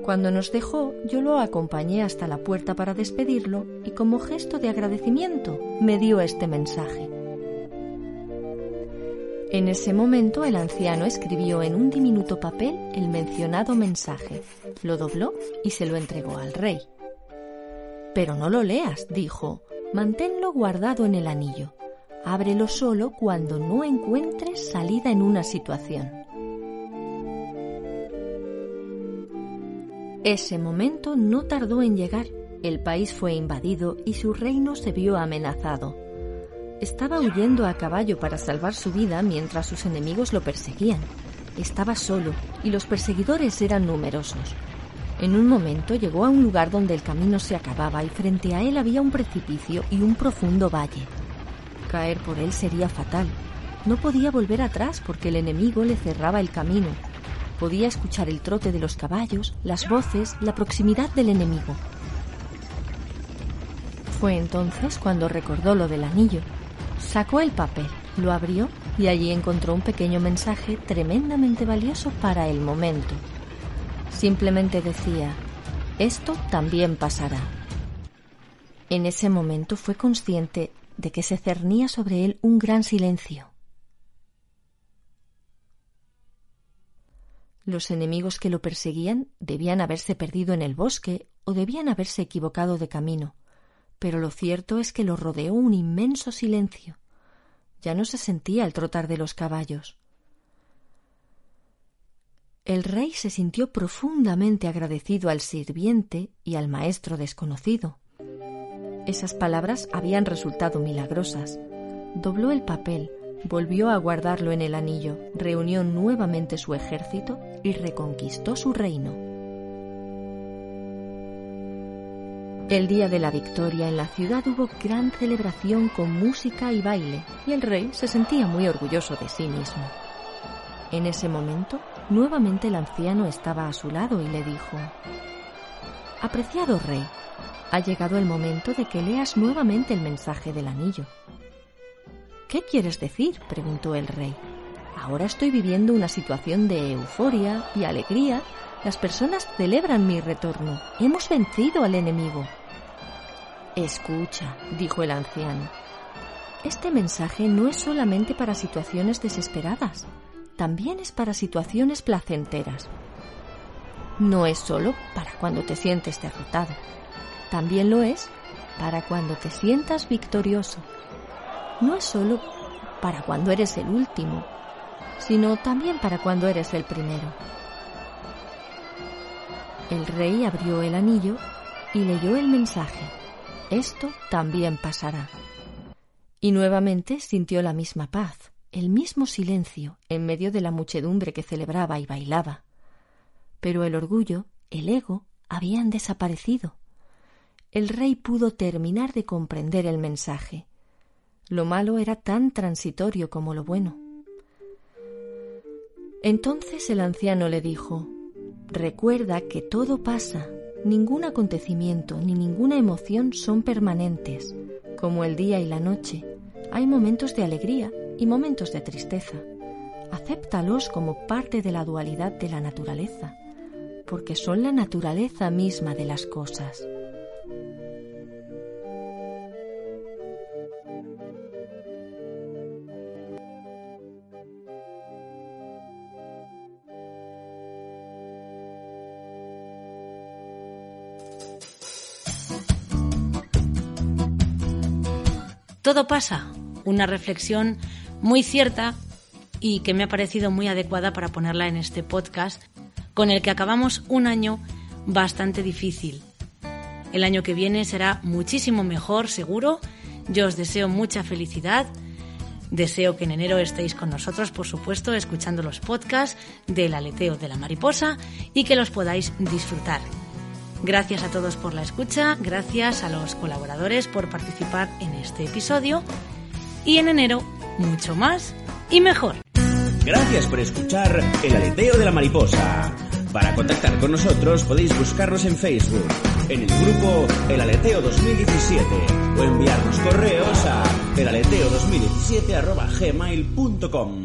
Cuando nos dejó, yo lo acompañé hasta la puerta para despedirlo y como gesto de agradecimiento me dio este mensaje. En ese momento el anciano escribió en un diminuto papel el mencionado mensaje, lo dobló y se lo entregó al rey. Pero no lo leas, dijo, manténlo guardado en el anillo. Ábrelo solo cuando no encuentres salida en una situación. Ese momento no tardó en llegar. El país fue invadido y su reino se vio amenazado. Estaba huyendo a caballo para salvar su vida mientras sus enemigos lo perseguían. Estaba solo y los perseguidores eran numerosos. En un momento llegó a un lugar donde el camino se acababa y frente a él había un precipicio y un profundo valle. Caer por él sería fatal. No podía volver atrás porque el enemigo le cerraba el camino. Podía escuchar el trote de los caballos, las voces, la proximidad del enemigo. Fue entonces cuando recordó lo del anillo. Sacó el papel, lo abrió y allí encontró un pequeño mensaje tremendamente valioso para el momento. Simplemente decía, esto también pasará. En ese momento fue consciente de que se cernía sobre él un gran silencio. Los enemigos que lo perseguían debían haberse perdido en el bosque o debían haberse equivocado de camino, pero lo cierto es que lo rodeó un inmenso silencio. Ya no se sentía el trotar de los caballos. El rey se sintió profundamente agradecido al sirviente y al maestro desconocido. Esas palabras habían resultado milagrosas. Dobló el papel, volvió a guardarlo en el anillo, reunió nuevamente su ejército y reconquistó su reino. El día de la victoria en la ciudad hubo gran celebración con música y baile, y el rey se sentía muy orgulloso de sí mismo. En ese momento, nuevamente el anciano estaba a su lado y le dijo Apreciado rey, Ha llegado el momento de que leas nuevamente el mensaje del anillo. ¿Qué quieres decir? preguntó el rey. Ahora estoy viviendo una situación de euforia y alegría. Las personas celebran mi retorno. Hemos vencido al enemigo. Escucha, dijo el anciano. Este mensaje no es solamente para situaciones desesperadas, también es para situaciones placenteras. No es solo para cuando te sientes derrotado, también lo es para cuando te sientas victorioso. No es solo para cuando eres el último, sino también para cuando eres el primero. El rey abrió el anillo y leyó el mensaje. Esto también pasará. Y nuevamente sintió la misma paz, el mismo silencio en medio de la muchedumbre que celebraba y bailaba. Pero el orgullo, el ego, habían desaparecido. El rey pudo terminar de comprender el mensaje. Lo malo era tan transitorio como lo bueno. Entonces el anciano le dijo, Recuerda que todo pasa, ningún acontecimiento ni ninguna emoción son permanentes, como el día y la noche. Hay momentos de alegría y momentos de tristeza. Acéptalos como parte de la dualidad de la naturaleza, porque son la naturaleza misma de las cosas. Todo pasa. Una reflexión muy cierta y que me ha parecido muy adecuada para ponerla en este podcast, con el que acabamos un año bastante difícil. El año que viene será muchísimo mejor, seguro. Yo os deseo mucha felicidad. Deseo que en enero estéis con nosotros, por supuesto, escuchando los podcasts del aleteo de la mariposa y que los podáis disfrutar. Gracias a todos por la escucha, gracias a los colaboradores por participar en este episodio y en enero mucho más y mejor. Gracias por escuchar El Aleteo de la Mariposa. Para contactar con nosotros podéis buscarnos en Facebook, en el grupo El Aleteo 2017 o enviarnos correos a elaleteo2017.gmail.com